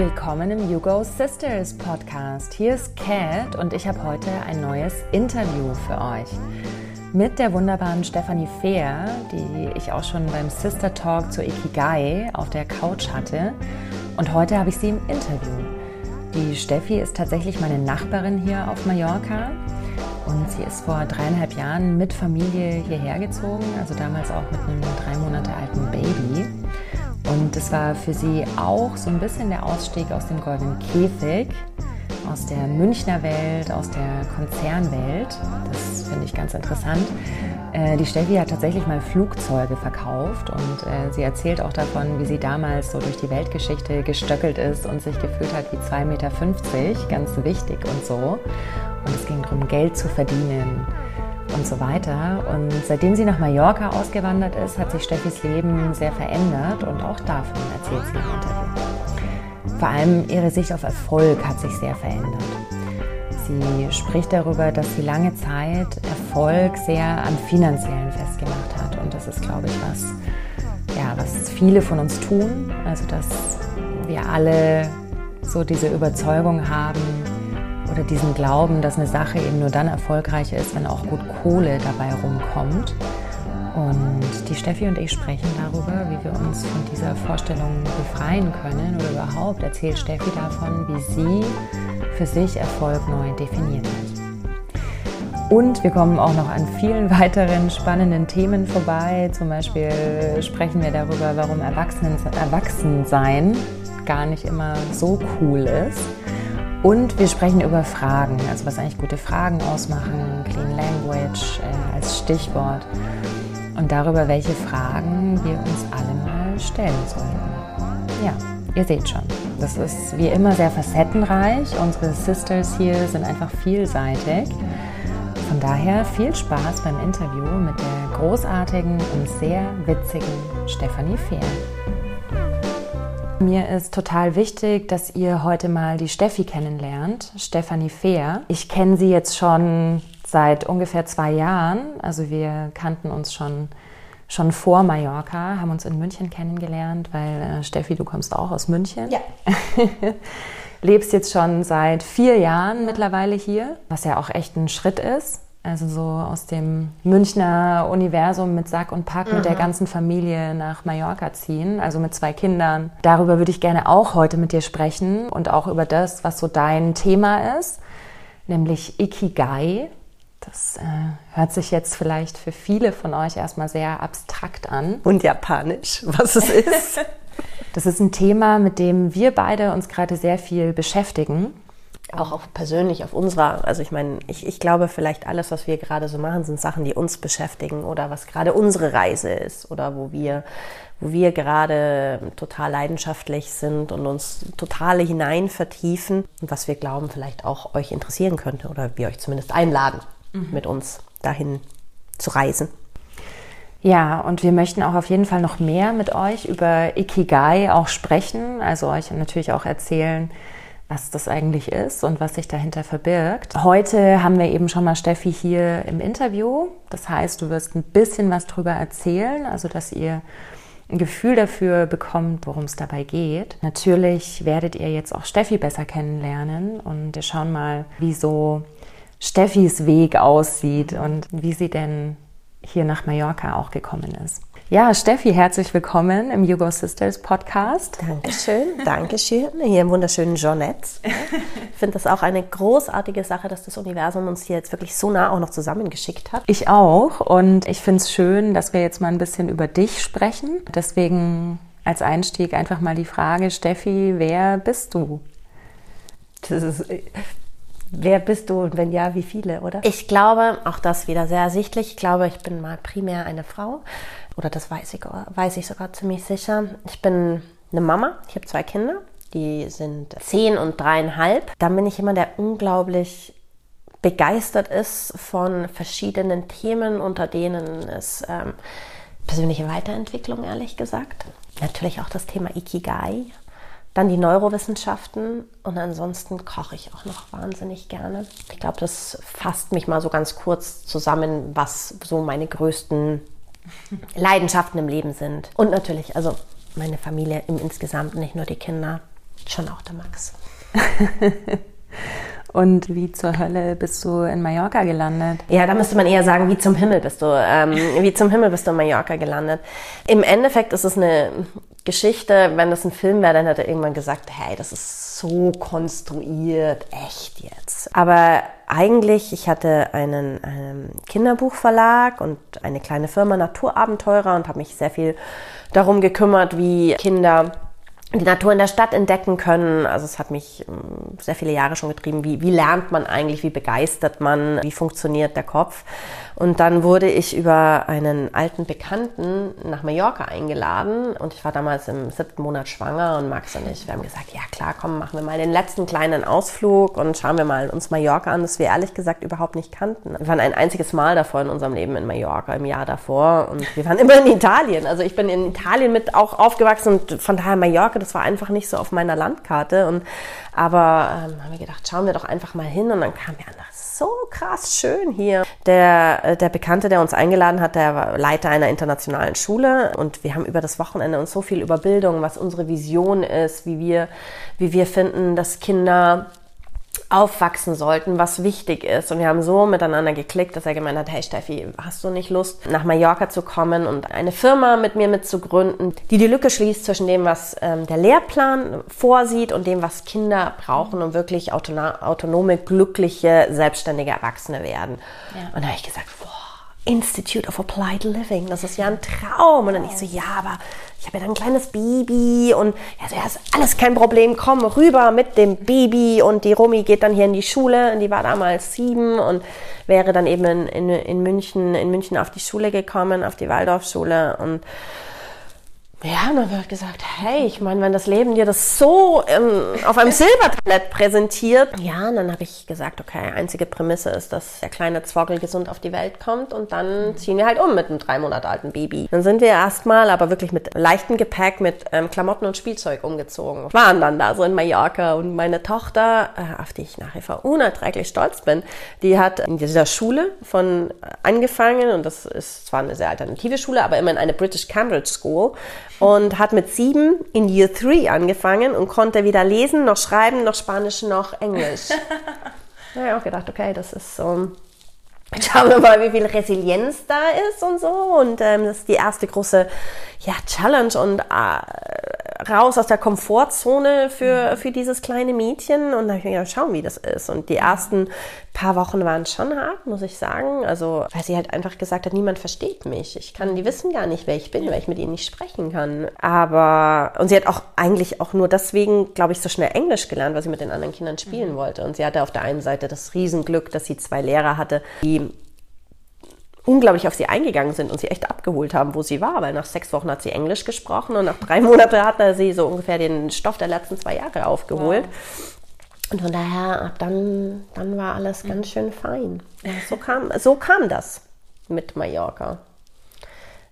Willkommen im Hugo Sisters Podcast. Hier ist Kat und ich habe heute ein neues Interview für euch mit der wunderbaren Stephanie Fehr, die ich auch schon beim Sister Talk zur Ikigai auf der Couch hatte. Und heute habe ich sie im Interview. Die Steffi ist tatsächlich meine Nachbarin hier auf Mallorca und sie ist vor dreieinhalb Jahren mit Familie hierher gezogen, also damals auch mit einem drei Monate alten Baby. Und es war für sie auch so ein bisschen der Ausstieg aus dem goldenen Käfig, aus der Münchner Welt, aus der Konzernwelt. Das finde ich ganz interessant. Äh, die Steffi hat tatsächlich mal Flugzeuge verkauft und äh, sie erzählt auch davon, wie sie damals so durch die Weltgeschichte gestöckelt ist und sich gefühlt hat wie 2,50 Meter, ganz wichtig und so. Und es ging darum, Geld zu verdienen und so weiter. Und seitdem sie nach Mallorca ausgewandert ist, hat sich Steffis Leben sehr verändert und auch davon erzählt sie im Interview. Vor allem ihre Sicht auf Erfolg hat sich sehr verändert. Sie spricht darüber, dass sie lange Zeit Erfolg sehr am finanziellen festgemacht hat. Und das ist, glaube ich, was, ja, was viele von uns tun. Also, dass wir alle so diese Überzeugung haben, oder diesen Glauben, dass eine Sache eben nur dann erfolgreich ist, wenn auch gut Kohle dabei rumkommt. Und die Steffi und ich sprechen darüber, wie wir uns von dieser Vorstellung befreien können oder überhaupt erzählt Steffi davon, wie sie für sich Erfolg neu definiert hat. Und wir kommen auch noch an vielen weiteren spannenden Themen vorbei. Zum Beispiel sprechen wir darüber, warum Erwachsenen, Erwachsensein gar nicht immer so cool ist und wir sprechen über Fragen, also was eigentlich gute Fragen ausmachen, Clean Language äh, als Stichwort und darüber, welche Fragen wir uns alle mal stellen sollten. Ja, ihr seht schon, das ist wie immer sehr facettenreich. Unsere Sisters hier sind einfach vielseitig. Von daher viel Spaß beim Interview mit der großartigen und sehr witzigen Stephanie Fehr. Mir ist total wichtig, dass ihr heute mal die Steffi kennenlernt, Stefanie Fehr. Ich kenne sie jetzt schon seit ungefähr zwei Jahren. Also wir kannten uns schon, schon vor Mallorca, haben uns in München kennengelernt, weil äh, Steffi, du kommst auch aus München. Ja. Lebst jetzt schon seit vier Jahren mittlerweile hier, was ja auch echt ein Schritt ist. Also so aus dem Münchner Universum mit Sack und Pack mhm. mit der mhm. ganzen Familie nach Mallorca ziehen, also mit zwei Kindern. Darüber würde ich gerne auch heute mit dir sprechen und auch über das, was so dein Thema ist, nämlich Ikigai. Das äh, hört sich jetzt vielleicht für viele von euch erstmal sehr abstrakt an. Und japanisch, was es ist. das ist ein Thema, mit dem wir beide uns gerade sehr viel beschäftigen auch auf persönlich auf unserer, also ich meine, ich, ich glaube vielleicht alles, was wir gerade so machen, sind Sachen, die uns beschäftigen oder was gerade unsere Reise ist oder wo wir, wo wir gerade total leidenschaftlich sind und uns total hinein vertiefen und was wir glauben vielleicht auch euch interessieren könnte oder wir euch zumindest einladen, mhm. mit uns dahin zu reisen. Ja, und wir möchten auch auf jeden Fall noch mehr mit euch über Ikigai auch sprechen, also euch natürlich auch erzählen, was das eigentlich ist und was sich dahinter verbirgt. Heute haben wir eben schon mal Steffi hier im Interview. Das heißt, du wirst ein bisschen was drüber erzählen, also dass ihr ein Gefühl dafür bekommt, worum es dabei geht. Natürlich werdet ihr jetzt auch Steffi besser kennenlernen und wir schauen mal, wie so Steffis Weg aussieht und wie sie denn hier nach Mallorca auch gekommen ist. Ja, Steffi, herzlich willkommen im Hugo Sisters Podcast. Dankeschön, Dankeschön. Hier im wunderschönen Jeanette. Ich finde das auch eine großartige Sache, dass das Universum uns hier jetzt wirklich so nah auch noch zusammengeschickt hat. Ich auch. Und ich finde es schön, dass wir jetzt mal ein bisschen über dich sprechen. Deswegen als Einstieg einfach mal die Frage, Steffi, wer bist du? Das ist Wer bist du und wenn ja, wie viele, oder? Ich glaube, auch das wieder sehr ersichtlich. Ich glaube, ich bin mal primär eine Frau. Oder das weiß ich, weiß ich sogar ziemlich sicher. Ich bin eine Mama. Ich habe zwei Kinder. Die sind zehn und dreieinhalb. Dann bin ich jemand, der unglaublich begeistert ist von verschiedenen Themen, unter denen es ähm, persönliche Weiterentwicklung, ehrlich gesagt. Natürlich auch das Thema Ikigai, dann die Neurowissenschaften und ansonsten koche ich auch noch wahnsinnig gerne. Ich glaube, das fasst mich mal so ganz kurz zusammen, was so meine größten Leidenschaften im Leben sind. Und natürlich, also meine Familie im Insgesamt, nicht nur die Kinder. schon auch der Max. Und wie zur Hölle bist du in Mallorca gelandet? Ja, da müsste man eher sagen, wie zum Himmel bist du, ähm, wie zum Himmel bist du in Mallorca gelandet. Im Endeffekt ist es eine Geschichte, wenn das ein Film wäre, dann hätte er irgendwann gesagt, hey, das ist so konstruiert, echt jetzt. Aber eigentlich, ich hatte einen, einen Kinderbuchverlag und eine kleine Firma Naturabenteurer und habe mich sehr viel darum gekümmert, wie Kinder die Natur in der Stadt entdecken können. Also es hat mich ähm, sehr viele Jahre schon getrieben. Wie, wie lernt man eigentlich? Wie begeistert man? Wie funktioniert der Kopf? Und dann wurde ich über einen alten Bekannten nach Mallorca eingeladen und ich war damals im siebten Monat schwanger und Max und ich, wir haben gesagt, ja klar, komm, machen wir mal den letzten kleinen Ausflug und schauen wir mal uns Mallorca an, das wir ehrlich gesagt überhaupt nicht kannten. Wir waren ein einziges Mal davor in unserem Leben in Mallorca, im Jahr davor und wir waren immer in Italien. Also ich bin in Italien mit auch aufgewachsen und von daher Mallorca, das war einfach nicht so auf meiner Landkarte und aber ähm, haben wir gedacht, schauen wir doch einfach mal hin und dann kam wir an, so krass schön hier. Der, äh, der Bekannte, der uns eingeladen hat, der war Leiter einer internationalen Schule und wir haben über das Wochenende uns so viel über Bildung, was unsere Vision ist, wie wir, wie wir finden, dass Kinder aufwachsen sollten, was wichtig ist. Und wir haben so miteinander geklickt, dass er gemeint hat, hey Steffi, hast du nicht Lust, nach Mallorca zu kommen und eine Firma mit mir mitzugründen, die die Lücke schließt zwischen dem, was ähm, der Lehrplan vorsieht und dem, was Kinder brauchen, um wirklich autonome, glückliche, selbstständige Erwachsene werden. Ja. Und da habe ich gesagt, Institute of Applied Living. Das ist ja ein Traum. Und dann ich so, ja, aber ich habe ja dann ein kleines Baby und ja, so, ja, ist alles kein Problem, komm rüber mit dem Baby und die Romy geht dann hier in die Schule und die war damals sieben und wäre dann eben in, in, in München, in München auf die Schule gekommen, auf die Waldorfschule und ja, dann wird gesagt, hey, ich meine, wenn das Leben dir das so ähm, auf einem Silbertablett präsentiert, ja, und dann habe ich gesagt, okay, einzige Prämisse ist, dass der kleine Zwockel gesund auf die Welt kommt und dann ziehen wir halt um mit einem drei Monate alten Baby. Dann sind wir erstmal, aber wirklich mit leichtem Gepäck, mit ähm, Klamotten und Spielzeug umgezogen. Waren dann da so in Mallorca und meine Tochter, äh, auf die ich nach wie vor unerträglich stolz bin, die hat in dieser Schule von äh, angefangen und das ist zwar eine sehr alternative Schule, aber immer in eine British Cambridge School und hat mit sieben in Year 3 angefangen und konnte weder lesen, noch schreiben, noch Spanisch, noch Englisch. da habe ich auch gedacht, okay, das ist so. Schauen wir mal, wie viel Resilienz da ist und so. Und ähm, das ist die erste große ja, Challenge und äh, raus aus der Komfortzone für, für dieses kleine Mädchen. Und dann habe ich mir gedacht, schauen, wie das ist. Und die ersten paar Wochen waren schon hart, muss ich sagen. Also, weil sie halt einfach gesagt hat, niemand versteht mich. Ich kann, die wissen gar nicht, wer ich bin, weil ich mit ihnen nicht sprechen kann. Aber, und sie hat auch eigentlich auch nur deswegen, glaube ich, so schnell Englisch gelernt, weil sie mit den anderen Kindern spielen mhm. wollte. Und sie hatte auf der einen Seite das Riesenglück, dass sie zwei Lehrer hatte, die unglaublich auf sie eingegangen sind und sie echt abgeholt haben, wo sie war, weil nach sechs Wochen hat sie Englisch gesprochen und nach drei Monaten hat er sie so ungefähr den Stoff der letzten zwei Jahre aufgeholt. Wow. Und von daher, ab dann, dann war alles ganz schön fein. So kam, so kam das mit Mallorca.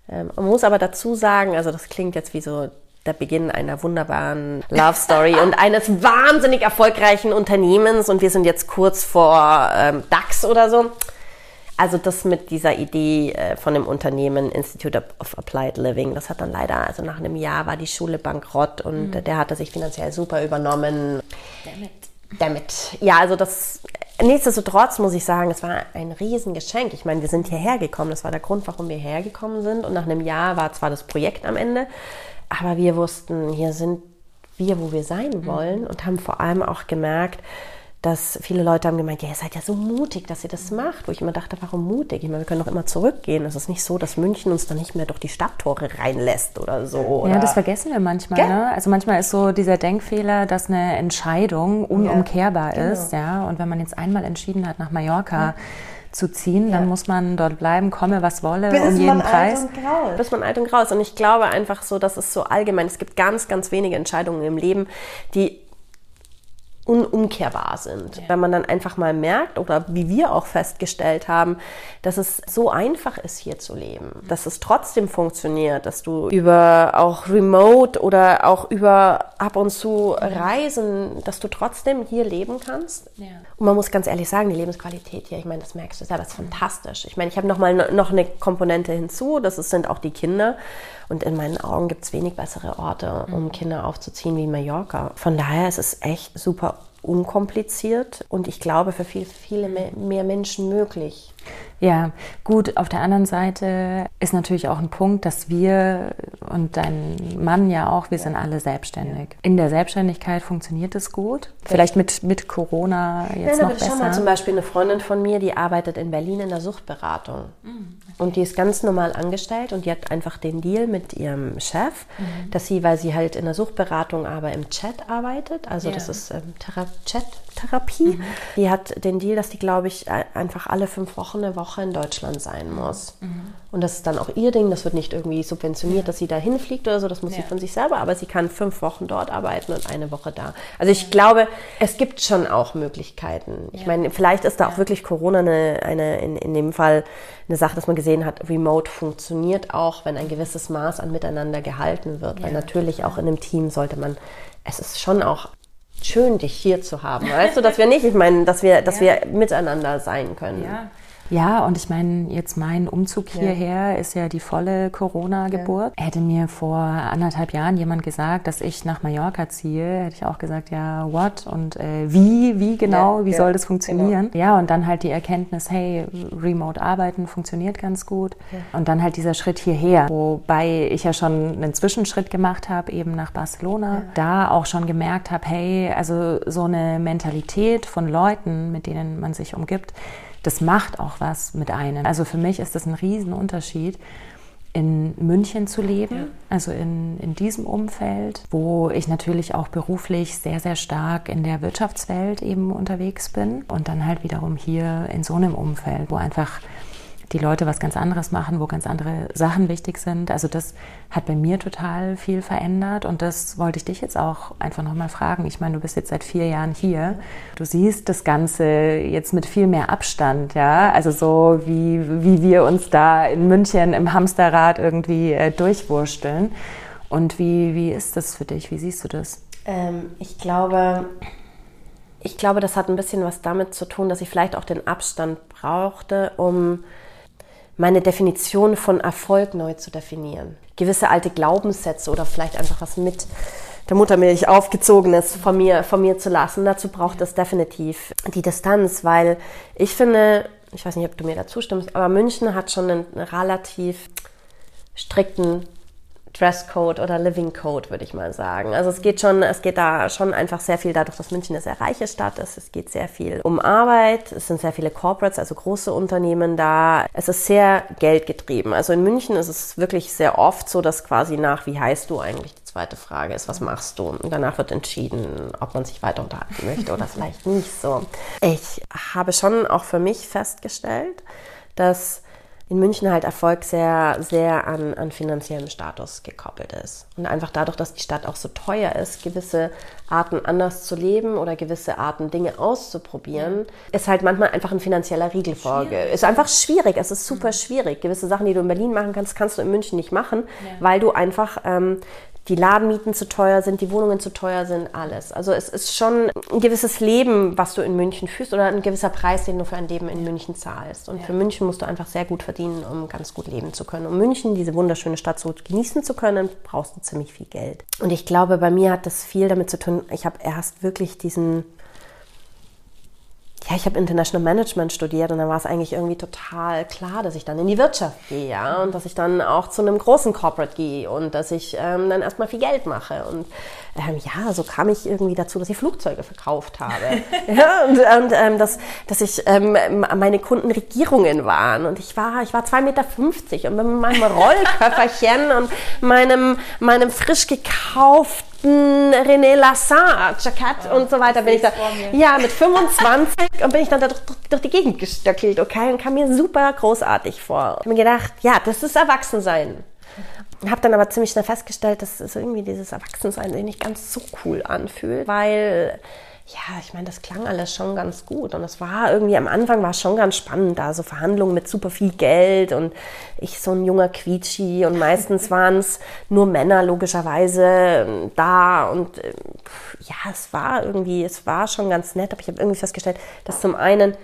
Ähm, man muss aber dazu sagen, also das klingt jetzt wie so der Beginn einer wunderbaren Love Story und eines wahnsinnig erfolgreichen Unternehmens und wir sind jetzt kurz vor ähm, DAX oder so. Also das mit dieser Idee äh, von dem Unternehmen Institute of Applied Living, das hat dann leider, also nach einem Jahr war die Schule bankrott und mhm. der hatte sich finanziell super übernommen. Damit damit. Ja, also das nichtsdestotrotz muss ich sagen, es war ein Riesengeschenk. Ich meine, wir sind hierher gekommen. Das war der Grund, warum wir hergekommen sind. Und nach einem Jahr war zwar das Projekt am Ende, aber wir wussten, hier sind wir, wo wir sein mhm. wollen und haben vor allem auch gemerkt, dass viele Leute haben gemeint, ja, ihr seid ja so mutig, dass ihr das macht. Wo ich immer dachte, warum mutig? Ich meine, wir können doch immer zurückgehen. Es ist nicht so, dass München uns dann nicht mehr durch die Stadttore reinlässt oder so. Oder? Ja, das vergessen wir manchmal. Ne? Also manchmal ist so dieser Denkfehler, dass eine Entscheidung unumkehrbar ja, genau. ist. Ja? Und wenn man jetzt einmal entschieden hat, nach Mallorca ja. zu ziehen, dann muss man dort bleiben, komme was wolle, Bis um jeden Preis. Alt und grau. Bis man alt und grau ist. Und ich glaube einfach so, dass es so allgemein, es gibt ganz, ganz wenige Entscheidungen im Leben, die unumkehrbar sind. Ja. Wenn man dann einfach mal merkt oder wie wir auch festgestellt haben, dass es so einfach ist, hier zu leben, dass es trotzdem funktioniert, dass du über auch remote oder auch über ab und zu Reisen, dass du trotzdem hier leben kannst. Ja. Und man muss ganz ehrlich sagen, die Lebensqualität hier, ich meine, das merkst du selber, ist fantastisch. Ich meine, ich habe noch mal noch eine Komponente hinzu, das sind auch die Kinder. Und in meinen Augen gibt es wenig bessere Orte, um mhm. Kinder aufzuziehen wie Mallorca. Von daher ist es echt super unkompliziert und ich glaube für viel, viele mehr Menschen möglich. Ja, gut. Auf der anderen Seite ist natürlich auch ein Punkt, dass wir und dein Mann ja auch, wir ja. sind alle selbstständig. In der Selbstständigkeit funktioniert es gut. Vielleicht mit, mit Corona jetzt Nein, noch besser. Schau mal zum Beispiel eine Freundin von mir, die arbeitet in Berlin in der Suchtberatung. Mhm. Und die ist ganz normal angestellt und die hat einfach den Deal mit ihrem Chef, mhm. dass sie, weil sie halt in der Suchtberatung aber im Chat arbeitet, also ja. das ist ähm, Chat-Therapie, mhm. die hat den Deal, dass die, glaube ich, einfach alle fünf Wochen eine Woche in Deutschland sein muss. Mhm. Und das ist dann auch ihr Ding, das wird nicht irgendwie subventioniert, dass sie da hinfliegt oder so, das muss ja. sie von sich selber, aber sie kann fünf Wochen dort arbeiten und eine Woche da. Also ich ja. glaube, es gibt schon auch Möglichkeiten. Ich meine, vielleicht ist da auch wirklich Corona eine, eine in, in dem Fall eine Sache, dass man gesehen hat, Remote funktioniert auch, wenn ein gewisses Maß an Miteinander gehalten wird. Weil natürlich auch in einem Team sollte man, es ist schon auch schön, dich hier zu haben. Weißt du, dass wir nicht, ich meine, dass wir, dass wir miteinander sein können. Ja. Ja, und ich meine, jetzt mein Umzug hierher ja. ist ja die volle Corona-Geburt. Ja. Hätte mir vor anderthalb Jahren jemand gesagt, dass ich nach Mallorca ziehe, hätte ich auch gesagt, ja, what? Und äh, wie, wie genau, ja, wie soll das funktionieren? Genau. Ja, und dann halt die Erkenntnis, hey, remote arbeiten funktioniert ganz gut. Und dann halt dieser Schritt hierher, wobei ich ja schon einen Zwischenschritt gemacht habe, eben nach Barcelona. Da auch schon gemerkt habe, hey, also so eine Mentalität von Leuten, mit denen man sich umgibt, das macht auch was mit einem. Also für mich ist das ein Riesenunterschied, in München zu leben, ja. also in, in diesem Umfeld, wo ich natürlich auch beruflich sehr, sehr stark in der Wirtschaftswelt eben unterwegs bin und dann halt wiederum hier in so einem Umfeld, wo einfach die Leute was ganz anderes machen, wo ganz andere Sachen wichtig sind. Also das hat bei mir total viel verändert und das wollte ich dich jetzt auch einfach nochmal fragen. Ich meine, du bist jetzt seit vier Jahren hier. Du siehst das Ganze jetzt mit viel mehr Abstand, ja? Also so wie, wie wir uns da in München im Hamsterrad irgendwie äh, durchwursteln. Und wie, wie ist das für dich? Wie siehst du das? Ähm, ich glaube, ich glaube, das hat ein bisschen was damit zu tun, dass ich vielleicht auch den Abstand brauchte, um meine Definition von Erfolg neu zu definieren. Gewisse alte Glaubenssätze oder vielleicht einfach was mit der Muttermilch aufgezogenes von mir, von mir zu lassen. Dazu braucht es definitiv die Distanz, weil ich finde, ich weiß nicht, ob du mir dazu stimmst, aber München hat schon einen relativ strikten Dresscode oder Living Code, würde ich mal sagen. Also es geht schon, es geht da schon einfach sehr viel dadurch, dass München eine sehr reiche Stadt ist. Es geht sehr viel um Arbeit. Es sind sehr viele Corporates, also große Unternehmen da. Es ist sehr geldgetrieben. Also in München ist es wirklich sehr oft so, dass quasi nach, wie heißt du eigentlich? Die zweite Frage ist, was machst du? Und danach wird entschieden, ob man sich weiter unterhalten möchte oder vielleicht nicht so. Ich habe schon auch für mich festgestellt, dass in München halt Erfolg sehr, sehr an, an finanziellem Status gekoppelt ist. Und einfach dadurch, dass die Stadt auch so teuer ist, gewisse Arten anders zu leben oder gewisse Arten Dinge auszuprobieren, ist halt manchmal einfach ein finanzieller Riegel vorge. Ist einfach schwierig, es ist super mhm. schwierig. Gewisse Sachen, die du in Berlin machen kannst, kannst du in München nicht machen, ja. weil du einfach ähm, die Ladenmieten zu teuer sind, die Wohnungen zu teuer sind, alles. Also es ist schon ein gewisses Leben, was du in München führst oder ein gewisser Preis, den du für ein Leben in München zahlst. Und ja. für München musst du einfach sehr gut verdienen, um ganz gut leben zu können. Um München, diese wunderschöne Stadt so genießen zu können, brauchst du ziemlich viel Geld. Und ich glaube, bei mir hat das viel damit zu tun, ich habe erst wirklich diesen ja, ich habe International Management studiert und dann war es eigentlich irgendwie total klar, dass ich dann in die Wirtschaft gehe, ja, und dass ich dann auch zu einem großen Corporate gehe und dass ich ähm, dann erstmal viel Geld mache. Und ähm, ja, so kam ich irgendwie dazu, dass ich Flugzeuge verkauft habe. ja, und, und ähm, dass, dass ich ähm, meine Kunden Regierungen waren. Und ich war, ich war 2,50 Meter und mit meinem Rollköfferchen und meinem, meinem frisch gekauften René Lassin Jackett ja, und so weiter bin ich da. Ja, mit 25 und bin ich dann da durch, durch die Gegend gestöckelt, okay, und kam mir super großartig vor. Ich habe mir gedacht, ja, das ist Erwachsensein. Habe dann aber ziemlich schnell festgestellt, dass es irgendwie dieses Erwachsensein sich nicht ganz so cool anfühlt, weil ja, ich meine, das klang alles schon ganz gut und es war irgendwie am Anfang war es schon ganz spannend, da so Verhandlungen mit super viel Geld und ich so ein junger Quietschi und meistens waren es nur Männer logischerweise ähm, da und äh, ja, es war irgendwie, es war schon ganz nett, aber ich habe irgendwie festgestellt, dass zum einen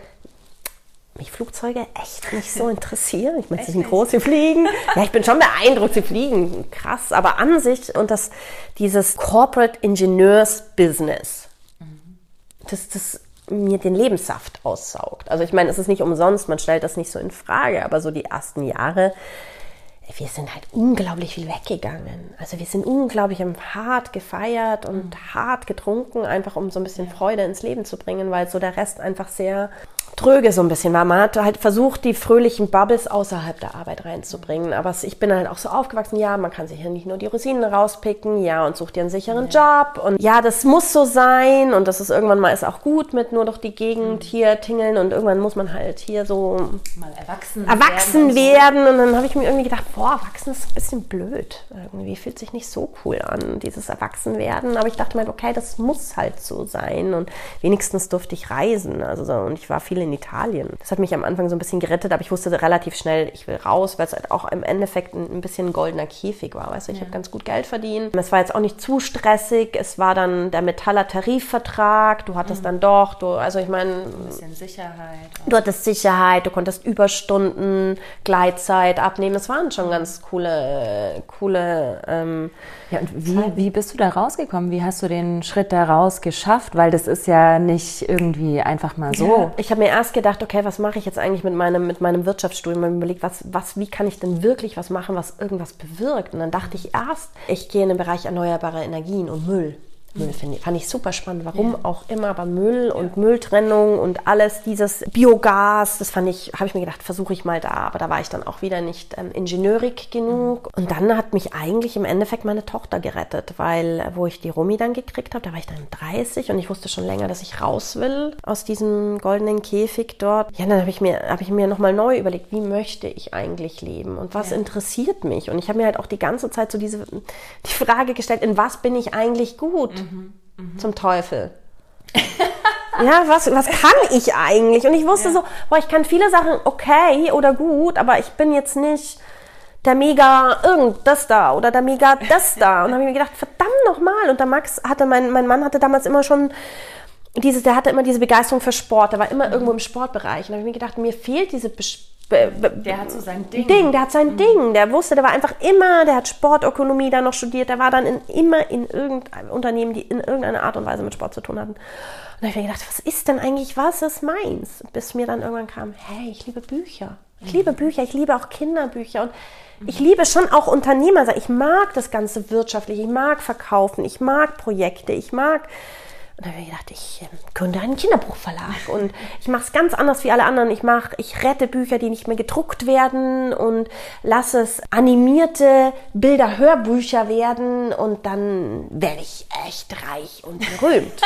mich Flugzeuge echt nicht so interessieren. Ich meine, sie sind groß, sie fliegen. Ja, ich bin schon beeindruckt, sie fliegen. Krass. Aber an sich und das, dieses Corporate Ingenieurs Business, das, das mir den Lebenssaft aussaugt. Also ich meine, es ist nicht umsonst, man stellt das nicht so in Frage, aber so die ersten Jahre, wir sind halt unglaublich viel weggegangen. Also wir sind unglaublich hart gefeiert und mhm. hart getrunken, einfach um so ein bisschen Freude ins Leben zu bringen, weil so der Rest einfach sehr tröge so ein bisschen war. Man hat halt versucht, die fröhlichen Bubbles außerhalb der Arbeit reinzubringen. Aber ich bin halt auch so aufgewachsen, ja, man kann sich ja nicht nur die Rosinen rauspicken, ja, und sucht dir einen sicheren ja. Job. Und ja, das muss so sein und das ist irgendwann mal ist auch gut mit nur durch die Gegend mhm. hier tingeln und irgendwann muss man halt hier so mal erwachsen, erwachsen werden. Und, so. und dann habe ich mir irgendwie gedacht, boah, erwachsen ist ein bisschen blöd. Irgendwie fühlt sich nicht so cool an, dieses Erwachsenwerden. Aber ich dachte mir, okay, das muss halt so sein. Und wenigstens durfte ich reisen. Also so, und ich war viel in Italien. Das hat mich am Anfang so ein bisschen gerettet, aber ich wusste relativ schnell, ich will raus, weil es halt auch im Endeffekt ein, bisschen ein goldener Käfig war. Weißt du, ich ja. habe ganz gut Geld verdient. Es war jetzt auch nicht zu stressig. Es war dann der Metaller Tarifvertrag. Du hattest mhm. dann doch, du, also ich meine. Ein bisschen Sicherheit. Du hattest Sicherheit, du konntest Überstunden, Gleitzeit abnehmen. Es waren schon ganz coole, coole. Ähm, ja, und wie, wie bist du da rausgekommen? Wie hast du den Schritt da raus geschafft? Weil das ist ja nicht irgendwie einfach mal so. Ja, ich habe mir erst gedacht, okay, was mache ich jetzt eigentlich mit meinem, mit meinem Wirtschaftsstudium? Ich habe überlegt, was, was, wie kann ich denn wirklich was machen, was irgendwas bewirkt? Und dann dachte ich erst, ich gehe in den Bereich erneuerbare Energien und Müll. Müll finde fand ich super spannend. Warum ja. auch immer, aber Müll und Mülltrennung und alles dieses Biogas, das fand ich, habe ich mir gedacht, versuche ich mal da. Aber da war ich dann auch wieder nicht ähm, ingenieurig genug. Mhm. Und dann hat mich eigentlich im Endeffekt meine Tochter gerettet, weil wo ich die Romy dann gekriegt habe, da war ich dann 30 und ich wusste schon länger, dass ich raus will aus diesem goldenen Käfig dort. Ja, dann habe ich mir, habe ich mir nochmal neu überlegt, wie möchte ich eigentlich leben und was ja. interessiert mich? Und ich habe mir halt auch die ganze Zeit so diese, die Frage gestellt, in was bin ich eigentlich gut? Mhm. Mhm. Mhm. Zum Teufel. ja, was, was kann ich eigentlich? Und ich wusste ja. so, boah, ich kann viele Sachen okay oder gut, aber ich bin jetzt nicht der Mega irgend das da oder der Mega das da. Und dann habe ich mir gedacht, verdammt nochmal. Und der Max hatte, mein, mein Mann hatte damals immer schon dieses, der hatte immer diese Begeisterung für Sport, der war immer mhm. irgendwo im Sportbereich. Und dann habe ich mir gedacht, mir fehlt diese Be der hat so sein Ding. Ding der hat sein mhm. Ding. Der wusste, der war einfach immer, der hat Sportökonomie da noch studiert, der war dann in, immer in irgendeinem Unternehmen, die in irgendeiner Art und Weise mit Sport zu tun hatten. Und da habe ich mir gedacht, was ist denn eigentlich, was ist meins? Bis mir dann irgendwann kam, hey, ich liebe Bücher. Ich mhm. liebe Bücher, ich liebe auch Kinderbücher und mhm. ich liebe schon auch Unternehmer. Ich mag das ganze wirtschaftliche, ich mag verkaufen, ich mag Projekte, ich mag und dann habe ich gedacht, ich äh, gründe einen Kinderbuchverlag und ich mache es ganz anders wie alle anderen. Ich mache, ich rette Bücher, die nicht mehr gedruckt werden und lasse es animierte Bilder-Hörbücher werden und dann werde ich echt reich und berühmt.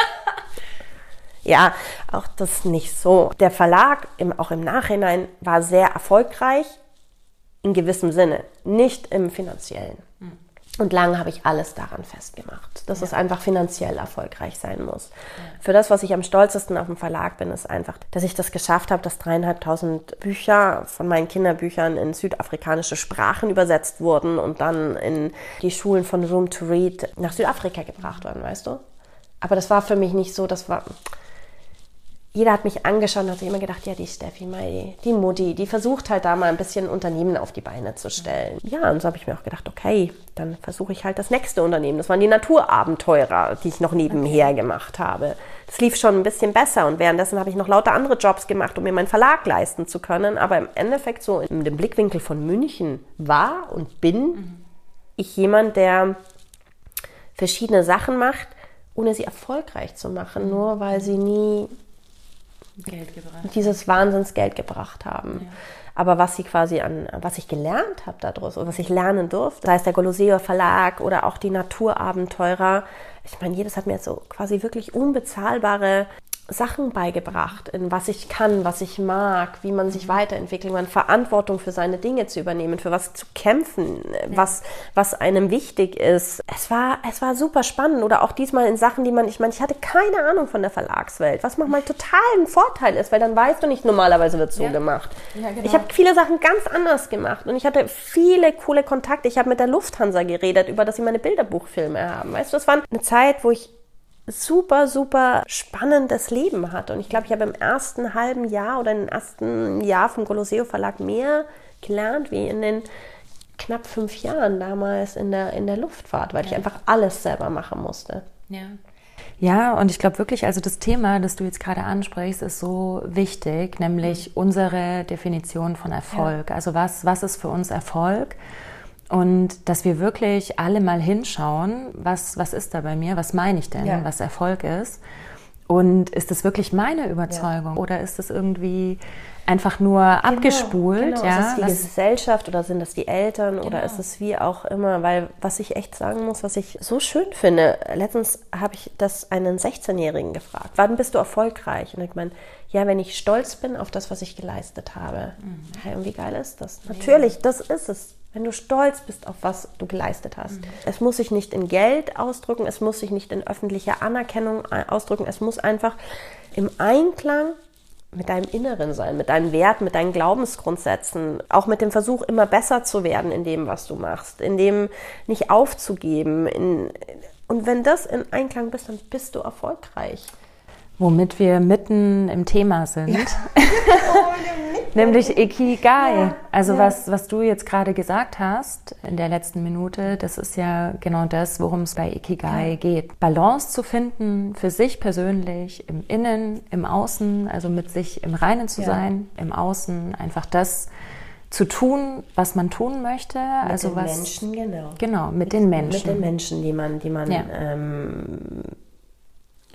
ja, auch das nicht so. Der Verlag, im, auch im Nachhinein, war sehr erfolgreich in gewissem Sinne, nicht im finanziellen. Und lange habe ich alles daran festgemacht, dass ja. es einfach finanziell erfolgreich sein muss. Ja. Für das, was ich am stolzesten auf dem Verlag bin, ist einfach, dass ich das geschafft habe, dass dreieinhalbtausend Bücher von meinen Kinderbüchern in südafrikanische Sprachen übersetzt wurden und dann in die Schulen von Room to Read nach Südafrika gebracht wurden, weißt du? Aber das war für mich nicht so, das war, jeder hat mich angeschaut und hat sich immer gedacht, ja, die Steffi, Mai, die Mutti, die versucht halt da mal ein bisschen Unternehmen auf die Beine zu stellen. Ja, und so habe ich mir auch gedacht, okay, dann versuche ich halt das nächste Unternehmen. Das waren die Naturabenteurer, die ich noch nebenher gemacht habe. Das lief schon ein bisschen besser und währenddessen habe ich noch lauter andere Jobs gemacht, um mir meinen Verlag leisten zu können. Aber im Endeffekt so in dem Blickwinkel von München war und bin mhm. ich jemand, der verschiedene Sachen macht, ohne sie erfolgreich zu machen, mhm. nur weil sie nie Geld gebracht. dieses Wahnsinnsgeld gebracht haben. Ja. Aber was sie quasi an, was ich gelernt habe daraus und was ich lernen durfte, sei es der Goloseo Verlag oder auch die Naturabenteurer, ich meine, jedes hat mir jetzt so quasi wirklich unbezahlbare Sachen beigebracht, in was ich kann, was ich mag, wie man sich weiterentwickelt, man Verantwortung für seine Dinge zu übernehmen, für was zu kämpfen, ja. was, was einem wichtig ist. Es war, es war super spannend oder auch diesmal in Sachen, die man, ich meine, ich hatte keine Ahnung von der Verlagswelt, was manchmal total ein Vorteil ist, weil dann weißt du nicht, normalerweise wird so ja. gemacht. Ja, genau. Ich habe viele Sachen ganz anders gemacht und ich hatte viele coole Kontakte. Ich habe mit der Lufthansa geredet, über dass sie meine Bilderbuchfilme haben. Weißt du, das war eine Zeit, wo ich super, super spannendes Leben hat. Und ich glaube, ich habe im ersten halben Jahr oder im ersten Jahr vom Colosseo Verlag mehr gelernt wie in den knapp fünf Jahren damals in der, in der Luftfahrt, weil ja. ich einfach alles selber machen musste. Ja. Ja, und ich glaube wirklich, also das Thema, das du jetzt gerade ansprichst, ist so wichtig, nämlich unsere Definition von Erfolg. Ja. Also was, was ist für uns Erfolg? Und dass wir wirklich alle mal hinschauen, was, was ist da bei mir, was meine ich denn, ja. was Erfolg ist. Und ist das wirklich meine Überzeugung ja. oder ist das irgendwie einfach nur genau, abgespult? Genau. Ja, ist es die was, Gesellschaft oder sind das die Eltern genau. oder ist es wie auch immer? Weil was ich echt sagen muss, was ich so schön finde, letztens habe ich das einen 16-Jährigen gefragt, wann bist du erfolgreich? Und ich meine, ja, wenn ich stolz bin auf das, was ich geleistet habe. Mhm. Hey, und wie geil ist das? Natürlich, das ist es. Wenn du stolz bist auf was du geleistet hast. Mhm. Es muss sich nicht in Geld ausdrücken, es muss sich nicht in öffentlicher Anerkennung ausdrücken, es muss einfach im Einklang mit deinem Inneren sein, mit deinen Werten, mit deinen Glaubensgrundsätzen, auch mit dem Versuch, immer besser zu werden in dem, was du machst, in dem nicht aufzugeben. In, und wenn das in Einklang bist, dann bist du erfolgreich. Womit wir mitten im Thema sind. Ja. Nämlich Ikigai. Ja, also ja. Was, was du jetzt gerade gesagt hast in der letzten Minute, das ist ja genau das, worum es bei Ikigai geht. Balance zu finden für sich persönlich, im Innen, im Außen, also mit sich im Reinen zu sein, im Außen einfach das zu tun, was man tun möchte. Mit also den was, Menschen, genau. Genau, mit, mit den Menschen. Mit den Menschen, die man, die man ähm,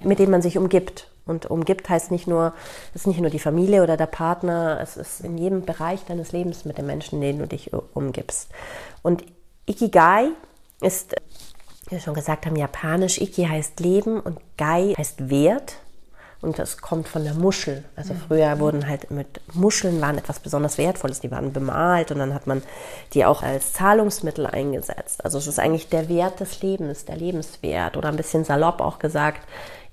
mit denen man sich umgibt. Und umgibt heißt nicht nur, es ist nicht nur die Familie oder der Partner, es ist in jedem Bereich deines Lebens mit den Menschen, denen du dich umgibst. Und Ikigai ist, wie wir schon gesagt haben, japanisch. Iki heißt Leben und Gai heißt Wert. Und das kommt von der Muschel. Also mhm. früher wurden halt mit Muscheln waren etwas besonders Wertvolles. Die waren bemalt und dann hat man die auch als Zahlungsmittel eingesetzt. Also es ist eigentlich der Wert des Lebens, der Lebenswert. Oder ein bisschen salopp auch gesagt,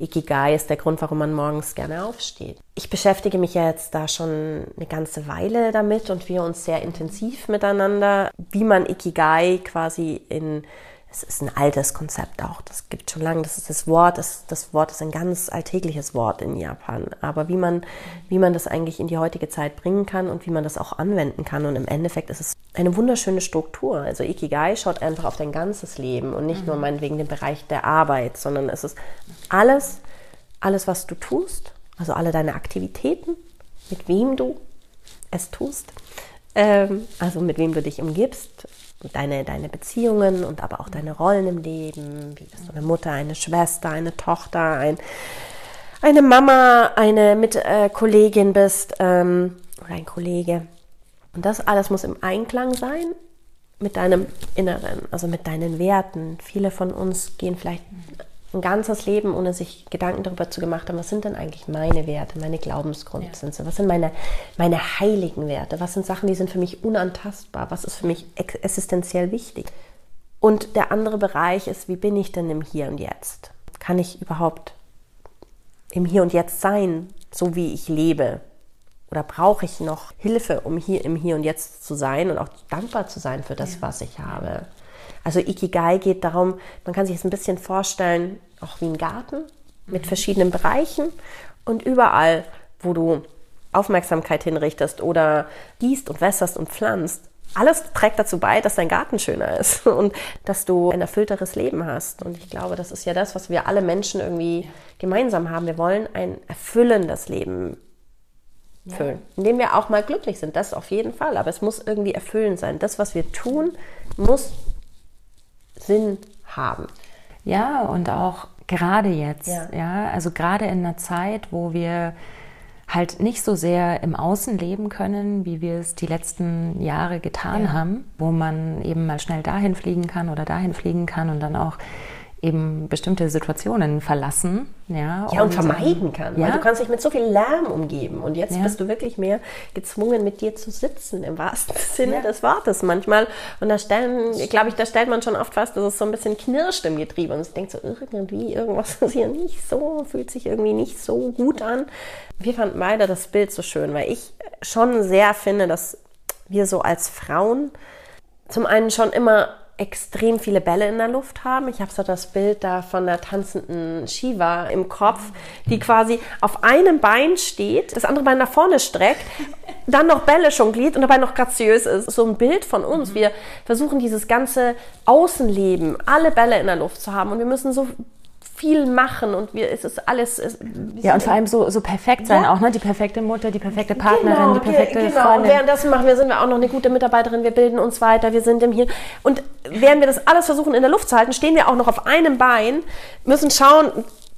Ikigai ist der Grund, warum man morgens gerne aufsteht. Ich beschäftige mich ja jetzt da schon eine ganze Weile damit und wir uns sehr intensiv miteinander, wie man Ikigai quasi in es ist ein altes Konzept auch, das gibt schon lange, das ist das Wort, das, das Wort ist ein ganz alltägliches Wort in Japan, aber wie man, wie man das eigentlich in die heutige Zeit bringen kann und wie man das auch anwenden kann. Und im Endeffekt ist es eine wunderschöne Struktur, also Ikigai schaut einfach auf dein ganzes Leben und nicht mhm. nur meinetwegen den Bereich der Arbeit, sondern es ist alles, alles was du tust, also alle deine Aktivitäten, mit wem du es tust, ähm, also mit wem du dich umgibst deine, deine Beziehungen und aber auch deine Rollen im Leben. Wie bist du eine Mutter, eine Schwester, eine Tochter, ein, eine Mama, eine Mitkollegin äh, bist ähm, oder ein Kollege. Und das alles muss im Einklang sein mit deinem Inneren, also mit deinen Werten. Viele von uns gehen vielleicht ein ganzes Leben, ohne sich Gedanken darüber zu gemacht haben, was sind denn eigentlich meine Werte, meine Glaubensgrundsätze, ja. was sind meine, meine heiligen Werte, was sind Sachen, die sind für mich unantastbar, was ist für mich existenziell wichtig. Und der andere Bereich ist, wie bin ich denn im Hier und Jetzt? Kann ich überhaupt im Hier und Jetzt sein, so wie ich lebe? Oder brauche ich noch Hilfe, um hier im Hier und Jetzt zu sein und auch dankbar zu sein für das, ja. was ich habe? Also Ikigai geht darum, man kann sich es ein bisschen vorstellen, auch wie ein Garten mit verschiedenen Bereichen und überall, wo du Aufmerksamkeit hinrichtest oder gießt und wässerst und pflanzt, alles trägt dazu bei, dass dein Garten schöner ist und dass du ein erfüllteres Leben hast. Und ich glaube, das ist ja das, was wir alle Menschen irgendwie gemeinsam haben. Wir wollen ein erfüllendes Leben füllen, ja. indem wir auch mal glücklich sind. Das auf jeden Fall. Aber es muss irgendwie erfüllend sein. Das, was wir tun, muss Sinn haben. Ja, und auch gerade jetzt, ja. ja, also gerade in einer Zeit, wo wir halt nicht so sehr im Außen leben können, wie wir es die letzten Jahre getan ja. haben, wo man eben mal schnell dahin fliegen kann oder dahin fliegen kann und dann auch eben bestimmte Situationen verlassen. Ja, ja und, und vermeiden ähm, kann. Ja? Weil du kannst dich mit so viel Lärm umgeben. Und jetzt ja. bist du wirklich mehr gezwungen, mit dir zu sitzen, im wahrsten Sinne ja. des Wortes manchmal. Und da stellen, glaube ich, da stellt man schon oft fest, dass es so ein bisschen knirscht im Getriebe. Und ich denke so, irgendwie, irgendwas ist hier nicht so, fühlt sich irgendwie nicht so gut an. Wir fanden beide das Bild so schön, weil ich schon sehr finde, dass wir so als Frauen zum einen schon immer extrem viele Bälle in der Luft haben. Ich habe so das Bild da von der tanzenden Shiva im Kopf, die quasi auf einem Bein steht, das andere Bein nach vorne streckt, dann noch Bälle jongliert und dabei noch graziös ist. So ein Bild von uns. Wir versuchen dieses ganze Außenleben, alle Bälle in der Luft zu haben und wir müssen so viel machen und wir, es ist alles. Es, ja, und vor allem so, so perfekt sein ja. auch, ne? Die perfekte Mutter, die perfekte Partnerin, genau, die perfekte genau. Freundin. Und währenddessen machen wir, sind wir auch noch eine gute Mitarbeiterin, wir bilden uns weiter, wir sind im Hier. Und während wir das alles versuchen in der Luft zu halten, stehen wir auch noch auf einem Bein, müssen schauen,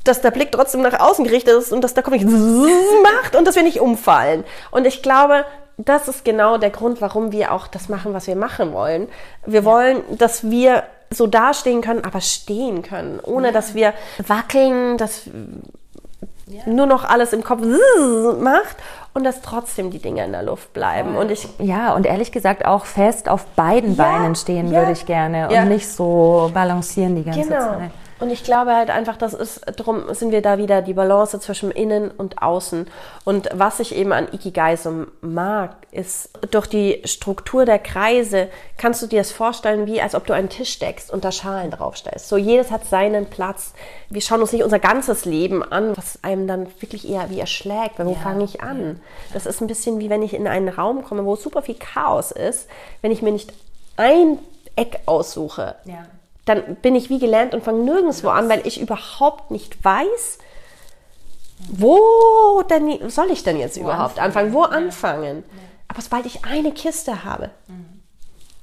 dass der Blick trotzdem nach außen gerichtet ist und dass der Kopf nicht macht und dass wir nicht umfallen. Und ich glaube, das ist genau der Grund, warum wir auch das machen, was wir machen wollen. Wir wollen, dass wir so dastehen können, aber stehen können, ohne ja. dass wir wackeln, dass ja. nur noch alles im Kopf macht und dass trotzdem die Dinge in der Luft bleiben. Und ich ja, und ehrlich gesagt auch fest auf beiden ja, Beinen stehen würde ich gerne und nicht so balancieren die ganze genau. Zeit. Und ich glaube halt einfach, das ist, darum sind wir da wieder die Balance zwischen innen und außen. Und was ich eben an Ikigai so mag, ist, durch die Struktur der Kreise kannst du dir das vorstellen, wie als ob du einen Tisch deckst und da Schalen draufstellst. So jedes hat seinen Platz. Wir schauen uns nicht unser ganzes Leben an, was einem dann wirklich eher wie erschlägt. Weil wo ja. fange ich an? Das ist ein bisschen wie wenn ich in einen Raum komme, wo super viel Chaos ist, wenn ich mir nicht ein Eck aussuche. Ja dann bin ich wie gelernt und fange nirgendwo an, weil ich überhaupt nicht weiß, wo denn soll ich denn jetzt wo überhaupt anfangen? anfangen? Wo anfangen? Aber sobald ich eine Kiste habe mhm.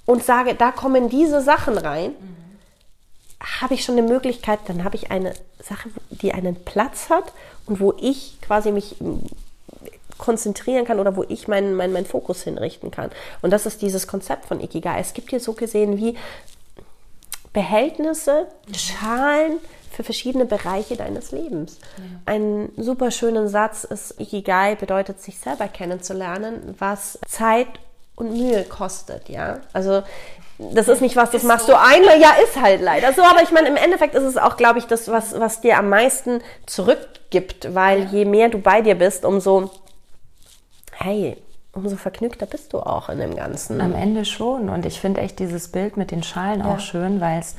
und sage, da kommen diese Sachen rein, mhm. habe ich schon eine Möglichkeit, dann habe ich eine Sache, die einen Platz hat und wo ich quasi mich konzentrieren kann oder wo ich meinen mein, mein Fokus hinrichten kann. Und das ist dieses Konzept von Ikigai. Es gibt hier so gesehen wie Behältnisse, Schalen für verschiedene Bereiche deines Lebens. Ja. Ein super schöner Satz ist, Ikigai bedeutet, sich selber kennenzulernen, was Zeit und Mühe kostet, ja. Also, das ist nicht was, das ist machst so. du einmal, ja, ist halt leider so, aber ich meine, im Endeffekt ist es auch, glaube ich, das, was, was dir am meisten zurückgibt, weil ja. je mehr du bei dir bist, umso, hey, umso vergnügter bist du auch in dem Ganzen. Am Ende schon. Und ich finde echt dieses Bild mit den Schalen ja. auch schön, weil es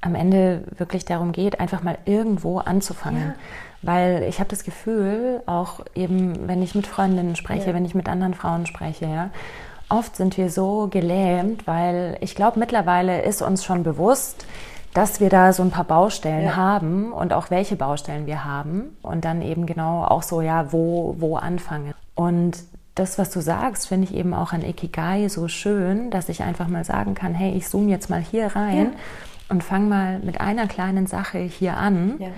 am Ende wirklich darum geht, einfach mal irgendwo anzufangen. Ja. Weil ich habe das Gefühl, auch eben, wenn ich mit Freundinnen spreche, ja. wenn ich mit anderen Frauen spreche, ja, oft sind wir so gelähmt, weil ich glaube, mittlerweile ist uns schon bewusst, dass wir da so ein paar Baustellen ja. haben und auch welche Baustellen wir haben und dann eben genau auch so, ja, wo, wo anfangen. Und das, was du sagst, finde ich eben auch an Ikigai so schön, dass ich einfach mal sagen kann, hey, ich zoome jetzt mal hier rein ja. und fange mal mit einer kleinen Sache hier an. Ja.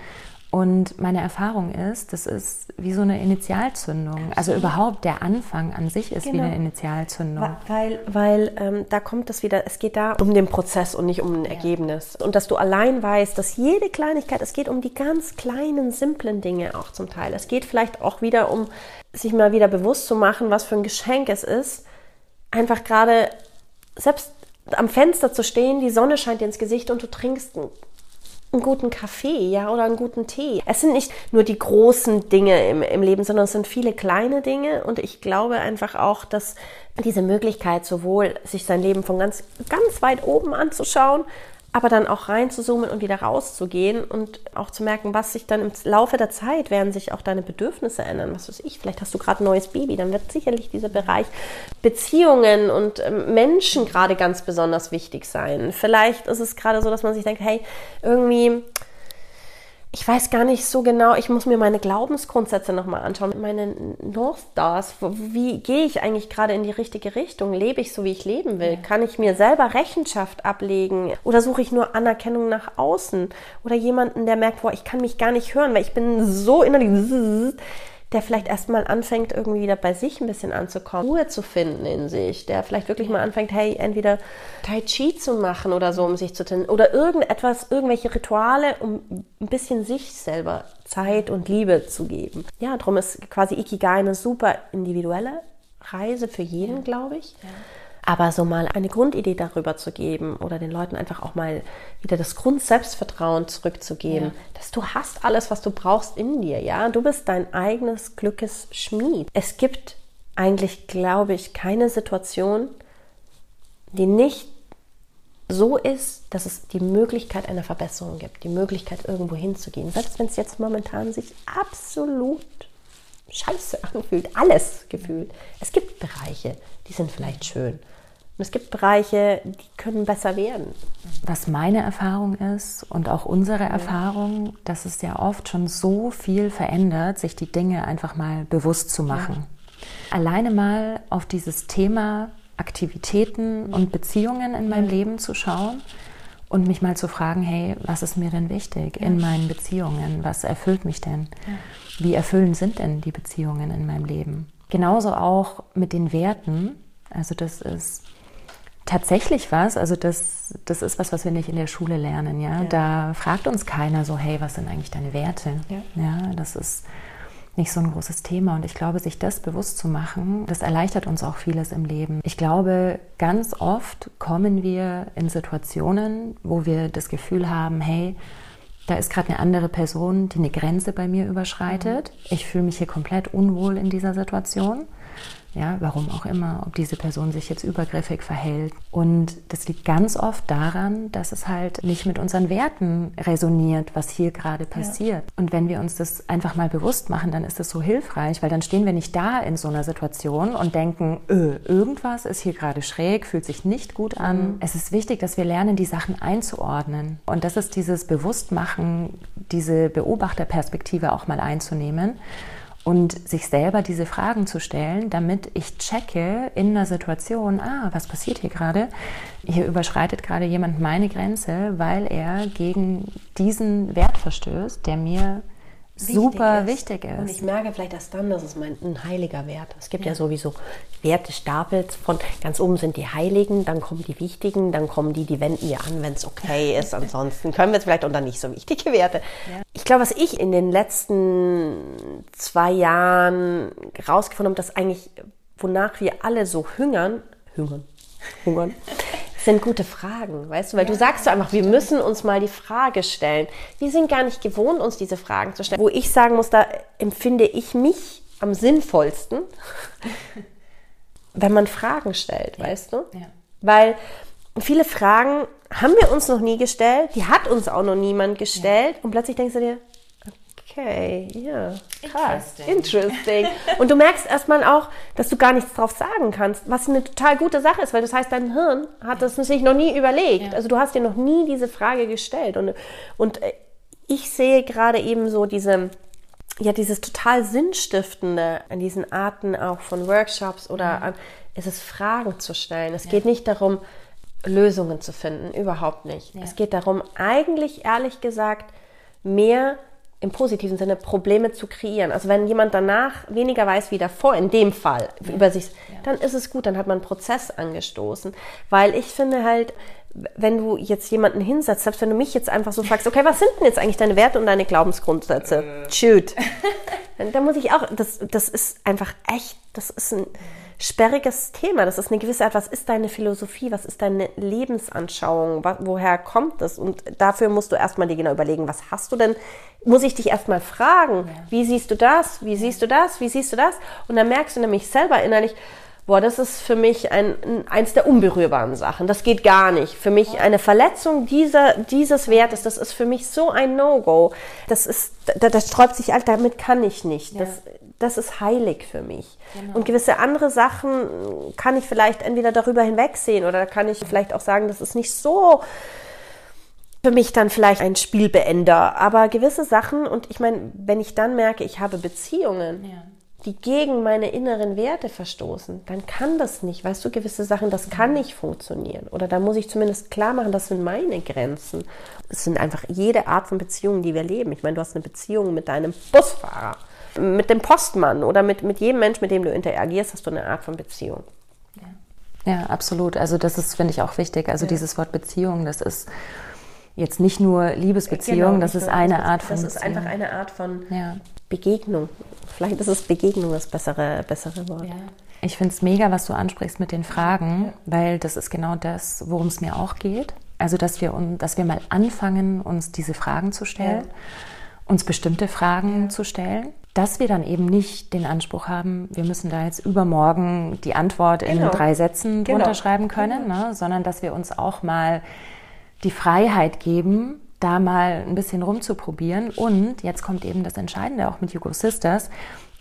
Und meine Erfahrung ist, das ist wie so eine Initialzündung. Absolut. Also überhaupt der Anfang an sich ist genau. wie eine Initialzündung. Weil, weil ähm, da kommt das wieder, es geht da um den Prozess und nicht um ein ja. Ergebnis. Und dass du allein weißt, dass jede Kleinigkeit, es geht um die ganz kleinen, simplen Dinge auch zum Teil. Es geht vielleicht auch wieder um sich mal wieder bewusst zu machen, was für ein Geschenk es ist, einfach gerade selbst am Fenster zu stehen, die Sonne scheint dir ins Gesicht und du trinkst einen, einen guten Kaffee, ja, oder einen guten Tee. Es sind nicht nur die großen Dinge im, im Leben, sondern es sind viele kleine Dinge und ich glaube einfach auch, dass diese Möglichkeit sowohl sich sein Leben von ganz, ganz weit oben anzuschauen, aber dann auch reinzuzoomen und wieder rauszugehen und auch zu merken, was sich dann im Laufe der Zeit werden sich auch deine Bedürfnisse ändern. Was weiß ich, vielleicht hast du gerade ein neues Baby, dann wird sicherlich dieser Bereich Beziehungen und ähm, Menschen gerade ganz besonders wichtig sein. Vielleicht ist es gerade so, dass man sich denkt, hey, irgendwie ich weiß gar nicht so genau, ich muss mir meine Glaubensgrundsätze nochmal anschauen, meine North Stars, wie gehe ich eigentlich gerade in die richtige Richtung? Lebe ich so, wie ich leben will? Kann ich mir selber Rechenschaft ablegen? Oder suche ich nur Anerkennung nach außen? Oder jemanden, der merkt, boah, ich kann mich gar nicht hören, weil ich bin so innerlich der vielleicht erstmal anfängt, irgendwie wieder bei sich ein bisschen anzukommen, Ruhe zu finden in sich, der vielleicht wirklich mal anfängt, hey, entweder Tai Chi zu machen oder so, um sich zu trennen, oder irgendetwas, irgendwelche Rituale, um ein bisschen sich selber Zeit und Liebe zu geben. Ja, darum ist quasi Ikigai eine super individuelle Reise für jeden, ja. glaube ich. Ja. Aber so mal eine Grundidee darüber zu geben oder den Leuten einfach auch mal wieder das Grundselbstvertrauen zurückzugeben, ja. dass du hast alles, was du brauchst in dir, ja. Du bist dein eigenes Glückes Schmied. Es gibt eigentlich, glaube ich, keine Situation, die nicht so ist, dass es die Möglichkeit einer Verbesserung gibt, die Möglichkeit irgendwo hinzugehen. Selbst wenn es jetzt momentan sich absolut scheiße anfühlt, alles gefühlt. Es gibt Bereiche, die sind vielleicht schön. Und es gibt Bereiche, die können besser werden. Was meine Erfahrung ist und auch unsere Erfahrung, dass es ja oft schon so viel verändert, sich die Dinge einfach mal bewusst zu machen. Ja. Alleine mal auf dieses Thema Aktivitäten und Beziehungen in meinem Leben zu schauen und mich mal zu fragen, hey, was ist mir denn wichtig ja. in meinen Beziehungen? Was erfüllt mich denn? Wie erfüllend sind denn die Beziehungen in meinem Leben? Genauso auch mit den Werten. Also das ist tatsächlich was, also das, das ist was, was wir nicht in der Schule lernen, ja? ja. Da fragt uns keiner so, hey, was sind eigentlich deine Werte? Ja. ja, das ist nicht so ein großes Thema. Und ich glaube, sich das bewusst zu machen, das erleichtert uns auch vieles im Leben. Ich glaube, ganz oft kommen wir in Situationen, wo wir das Gefühl haben, hey, da ist gerade eine andere Person, die eine Grenze bei mir überschreitet. Mhm. Ich fühle mich hier komplett unwohl in dieser Situation. Ja, warum auch immer, ob diese Person sich jetzt übergriffig verhält. Und das liegt ganz oft daran, dass es halt nicht mit unseren Werten resoniert, was hier gerade passiert. Ja. Und wenn wir uns das einfach mal bewusst machen, dann ist das so hilfreich, weil dann stehen wir nicht da in so einer Situation und denken, öh, irgendwas ist hier gerade schräg, fühlt sich nicht gut an. Mhm. Es ist wichtig, dass wir lernen, die Sachen einzuordnen. Und das ist dieses Bewusstmachen, diese Beobachterperspektive auch mal einzunehmen und sich selber diese Fragen zu stellen, damit ich checke in einer Situation, ah, was passiert hier gerade? Hier überschreitet gerade jemand meine Grenze, weil er gegen diesen Wert verstößt, der mir wichtig super ist. wichtig ist. Und ich merke vielleicht erst dann, dass es mein, ein heiliger Wert. Es gibt ja, ja sowieso Wertestapels von ganz oben sind die Heiligen, dann kommen die Wichtigen, dann kommen die, die wenden wir an, wenn es okay ist. Ansonsten können wir es vielleicht unter nicht so wichtige Werte. Ja. Ich glaube, was ich in den letzten zwei Jahren rausgefunden habe, dass eigentlich, wonach wir alle so hungern, hungern, hungern, sind gute Fragen, weißt du? Weil ja, du sagst so einfach, wir müssen uns mal die Frage stellen. Wir sind gar nicht gewohnt, uns diese Fragen zu stellen. Wo ich sagen muss, da empfinde ich mich am sinnvollsten, wenn man Fragen stellt, ja. weißt du? Ja. Weil viele Fragen haben wir uns noch nie gestellt, die hat uns auch noch niemand gestellt und plötzlich denkst du dir, okay, ja, krass, interesting. interesting. Und du merkst erstmal auch, dass du gar nichts drauf sagen kannst, was eine total gute Sache ist, weil das heißt, dein Hirn hat das sich noch nie überlegt. Ja. Also du hast dir noch nie diese Frage gestellt. Und, und äh, ich sehe gerade eben so diese, ja, dieses total Sinnstiftende an diesen Arten auch von Workshops oder mhm. an, ist es Fragen zu stellen. Es ja. geht nicht darum, Lösungen zu finden, überhaupt nicht. Ja. Es geht darum, eigentlich ehrlich gesagt, mehr im positiven Sinne Probleme zu kreieren. Also wenn jemand danach weniger weiß wie davor, in dem Fall ja. über sich, ja. dann ist es gut, dann hat man einen Prozess angestoßen. Weil ich finde halt, wenn du jetzt jemanden hinsetzt, selbst wenn du mich jetzt einfach so fragst, okay, was sind denn jetzt eigentlich deine Werte und deine Glaubensgrundsätze? Äh. Shoot. dann muss ich auch, das, das ist einfach echt, das ist ein sperriges Thema. Das ist eine gewisse Art, was ist deine Philosophie, was ist deine Lebensanschauung, woher kommt das? Und dafür musst du erstmal dir genau überlegen, was hast du denn? Muss ich dich erstmal fragen, ja. wie siehst du das, wie siehst du das, wie siehst du das? Und dann merkst du nämlich selber innerlich, boah, das ist für mich ein, eins der unberührbaren Sachen. Das geht gar nicht. Für mich eine Verletzung dieser, dieses Wertes, das ist für mich so ein No-Go. Das ist, das, das sträubt sich alt, damit kann ich nicht. Ja. Das, das ist heilig für mich. Genau. Und gewisse andere Sachen kann ich vielleicht entweder darüber hinwegsehen oder kann ich vielleicht auch sagen, das ist nicht so für mich dann vielleicht ein Spielbeender. Aber gewisse Sachen, und ich meine, wenn ich dann merke, ich habe Beziehungen, ja. Die gegen meine inneren Werte verstoßen, dann kann das nicht. Weißt du, gewisse Sachen, das kann nicht funktionieren. Oder da muss ich zumindest klar machen, das sind meine Grenzen. Es sind einfach jede Art von Beziehungen, die wir leben. Ich meine, du hast eine Beziehung mit deinem Busfahrer mit dem Postmann oder mit, mit jedem Mensch, mit dem du interagierst, hast du eine Art von Beziehung. Ja, ja absolut. Also das ist, finde ich, auch wichtig. Also ja. dieses Wort Beziehung, das ist jetzt nicht nur Liebesbeziehung, genau, das ist eine Art von Das ist einfach eine Art von ja. Begegnung. Vielleicht ist es Begegnung das bessere, bessere Wort. Ja. Ich finde es mega, was du ansprichst mit den Fragen, weil das ist genau das, worum es mir auch geht. Also, dass wir, dass wir mal anfangen, uns diese Fragen zu stellen uns bestimmte Fragen ja. zu stellen. dass wir dann eben nicht den Anspruch haben, wir müssen da jetzt übermorgen die Antwort in Genau. drei Sätzen Genau. drunter schreiben können, ne? sondern dass wir uns auch mal die Freiheit geben, da mal ein bisschen rumzuprobieren. Und jetzt kommt eben das Entscheidende auch mit Hugo Sisters,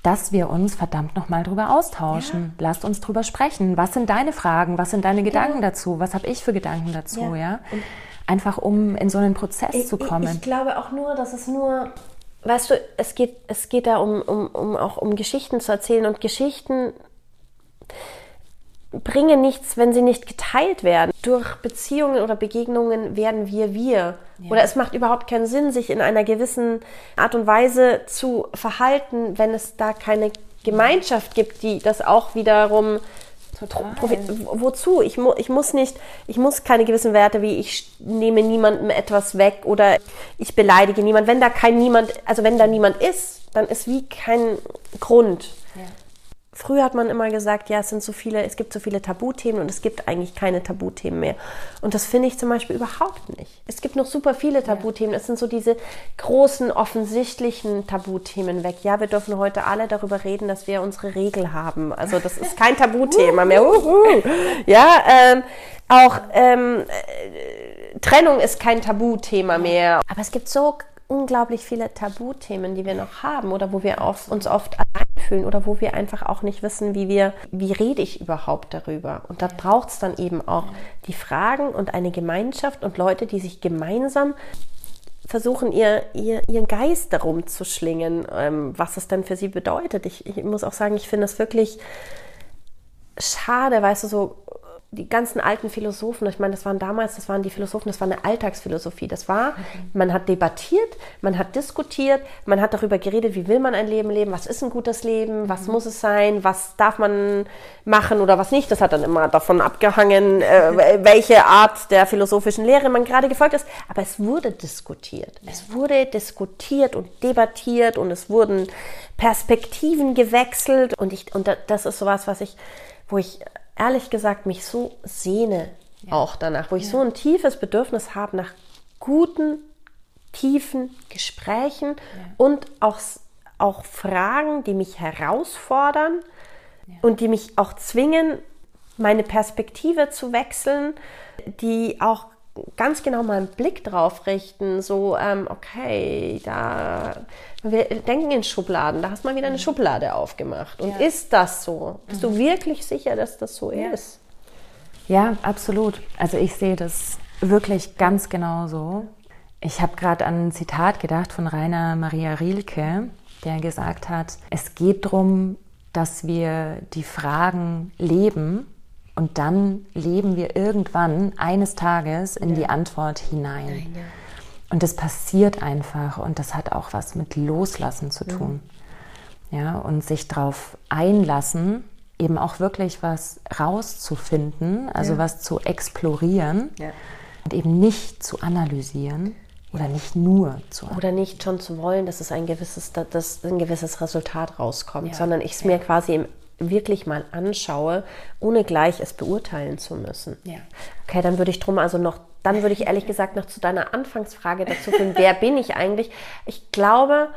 dass wir uns verdammt nochmal drüber austauschen. Lasst uns drüber sprechen. Was sind deine Fragen? Was sind deine Gedanken dazu? Was habe ich für Gedanken dazu? Ja. Ja. Einfach um in so einen Prozess zu kommen. Ich, ich glaube auch nur, dass es nur, weißt du, es geht, es geht da um, um, um auch um Geschichten zu erzählen und Geschichten bringen nichts, wenn sie nicht geteilt werden. Durch Beziehungen oder Begegnungen werden wir wir. Oder es macht überhaupt keinen Sinn, sich in einer gewissen Art und Weise zu verhalten, wenn es da keine Gemeinschaft gibt, die das auch wiederum wozu? Ich, mu ich muss nicht, ich muss keine gewissen Werte wie ich nehme niemandem etwas weg oder ich beleidige niemand. Wenn da kein niemand, also wenn da niemand ist, dann ist wie kein Grund. Früher hat man immer gesagt, ja, es sind so viele, es gibt so viele Tabuthemen und es gibt eigentlich keine Tabuthemen mehr. Und das finde ich zum Beispiel überhaupt nicht. Es gibt noch super viele Tabuthemen. Es sind so diese großen, offensichtlichen Tabuthemen weg. Ja, wir dürfen heute alle darüber reden, dass wir unsere Regel haben. Also das ist kein Tabuthema mehr. Uhu. Ja, ähm, auch ähm, äh, Trennung ist kein Tabuthema mehr. Aber es gibt so unglaublich viele Tabuthemen, die wir noch haben oder wo wir auf, uns oft allein fühlen oder wo wir einfach auch nicht wissen, wie wir, wie rede ich überhaupt darüber. Und da braucht es dann eben auch die Fragen und eine Gemeinschaft und Leute, die sich gemeinsam versuchen, ihr, ihr, ihren Geist darum zu schlingen, ähm, was es dann für sie bedeutet. Ich, ich muss auch sagen, ich finde es wirklich schade, weißt du, so die ganzen alten Philosophen, ich meine, das waren damals, das waren die Philosophen, das war eine Alltagsphilosophie. Das war, man hat debattiert, man hat diskutiert, man hat darüber geredet, wie will man ein Leben leben, was ist ein gutes Leben, was muss es sein, was darf man machen oder was nicht. Das hat dann immer davon abgehangen, äh, welche Art der philosophischen Lehre man gerade gefolgt ist. Aber es wurde diskutiert. Es wurde diskutiert und debattiert und es wurden Perspektiven gewechselt und ich, und da- das ist sowas, was ich, wo ich ehrlich gesagt mich so sehne auch danach, wo ich so ein tiefes Bedürfnis habe nach guten, tiefen Gesprächen und auch, auch Fragen, die mich herausfordern und die mich auch zwingen, meine Perspektive zu wechseln, die auch ganz genau mal einen Blick drauf richten, so, ähm, okay, da, wir denken in Schubladen, da hast du mal wieder eine Schublade aufgemacht. Und Ja. ist das so? Bist du wirklich sicher, dass das so ist? Ja, absolut. Also ich sehe das wirklich ganz genau so. Ich habe gerade an ein Zitat gedacht von Rainer Maria Rilke, der gesagt hat, es geht darum, dass wir die Fragen leben und dann leben wir irgendwann eines Tages in die Antwort hinein. Und das passiert einfach und das hat auch was mit Loslassen zu tun. Ja, und sich darauf einlassen, eben auch wirklich was rauszufinden, also was zu explorieren Ja. und eben nicht zu analysieren oder nicht nur zu analysieren. Oder nicht schon zu wollen, dass es ein gewisses, dass ein gewisses Resultat rauskommt, Ja. sondern ich es mir quasi im, wirklich mal anschaue, ohne gleich es beurteilen zu müssen. Ja. Okay, dann würde ich drum also noch, dann würde ich ehrlich gesagt noch zu deiner Anfangsfrage dazu führen, wer bin ich eigentlich? Ich glaube,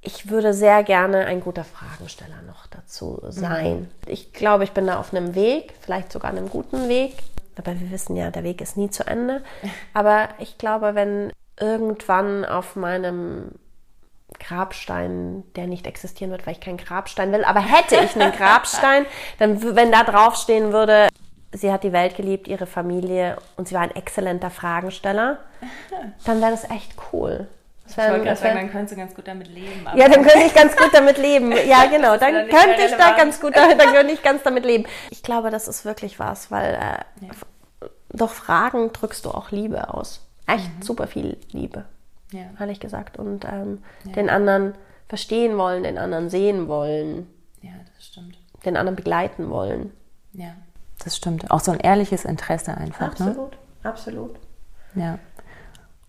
ich würde sehr gerne ein guter Fragensteller noch dazu sein. Ich glaube, ich bin da auf einem Weg, vielleicht sogar einem guten Weg. Aber wir wissen ja, der Weg ist nie zu Ende. Aber ich glaube, wenn irgendwann auf meinem Grabstein, der nicht existieren wird, weil ich keinen Grabstein will, aber hätte ich einen Grabstein, dann, wenn da draufstehen würde, sie hat die Welt geliebt, ihre Familie und sie war ein exzellenter Fragensteller, dann wäre das echt cool. Das wär, das wär, dann könntest du ganz gut damit leben. ja, dann könnte ich ganz gut damit leben. Ja, genau. dann Dann könnte ich da ganz gut, dann könnte ich ganz damit leben. Ich glaube, das ist wirklich was, weil äh, f- durch Fragen drückst du auch Liebe aus. Echt super viel Liebe, Ja. ehrlich gesagt. Und ähm, den anderen verstehen wollen, den anderen sehen wollen, ja, das stimmt. den anderen begleiten wollen. Ja, das stimmt. Auch so ein ehrliches Interesse einfach. Ne? Absolut, absolut. Ja.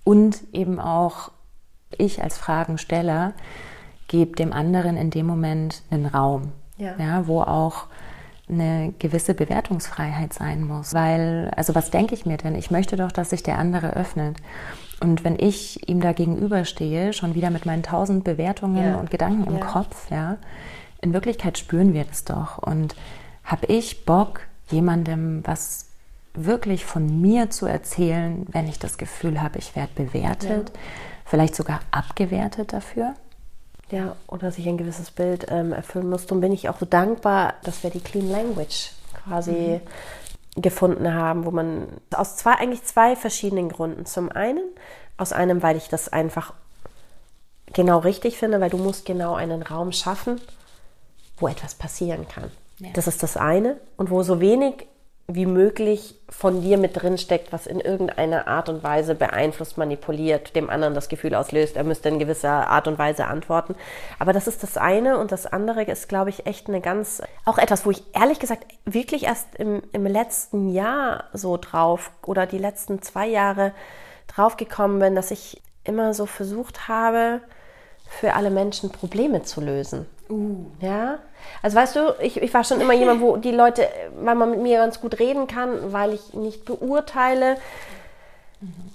Und eben auch ich als Fragensteller gebe dem anderen in dem Moment einen Raum, Ja. wo auch eine gewisse Bewertungsfreiheit sein muss. Weil, also was denke ich mir denn? Ich möchte doch, dass sich der andere öffnet. Und wenn ich ihm da gegenüberstehe, schon wieder mit meinen tausend Bewertungen Ja. und Gedanken im Ja. Kopf, ja, in Wirklichkeit spüren wir das doch. Und habe ich Bock, jemandem was wirklich von mir zu erzählen, wenn ich das Gefühl habe, ich werde bewertet, vielleicht sogar abgewertet dafür? Ja, oder sich ein gewisses Bild ähm, erfüllen musste. Und bin ich auch so dankbar, dass wir die Clean Language quasi gefunden haben, wo man aus zwei, eigentlich zwei verschiedenen Gründen. Zum einen, aus einem, weil ich das einfach genau richtig finde, weil du musst genau einen Raum schaffen, wo etwas passieren kann. Ja. Das ist das eine. Und wo so wenig wie möglich von dir mit drin steckt, was in irgendeiner Art und Weise beeinflusst, manipuliert, dem anderen das Gefühl auslöst, er müsste in gewisser Art und Weise antworten. Aber das ist das eine und das andere ist, glaube ich, echt eine ganz, auch etwas, wo ich ehrlich gesagt wirklich erst im, im letzten Jahr so drauf oder die letzten zwei Jahre drauf gekommen bin, dass ich immer so versucht habe, für alle Menschen Probleme zu lösen. Ja, also weißt du, ich, ich war schon immer jemand, wo die Leute, weil man mit mir ganz gut reden kann, weil ich nicht beurteile.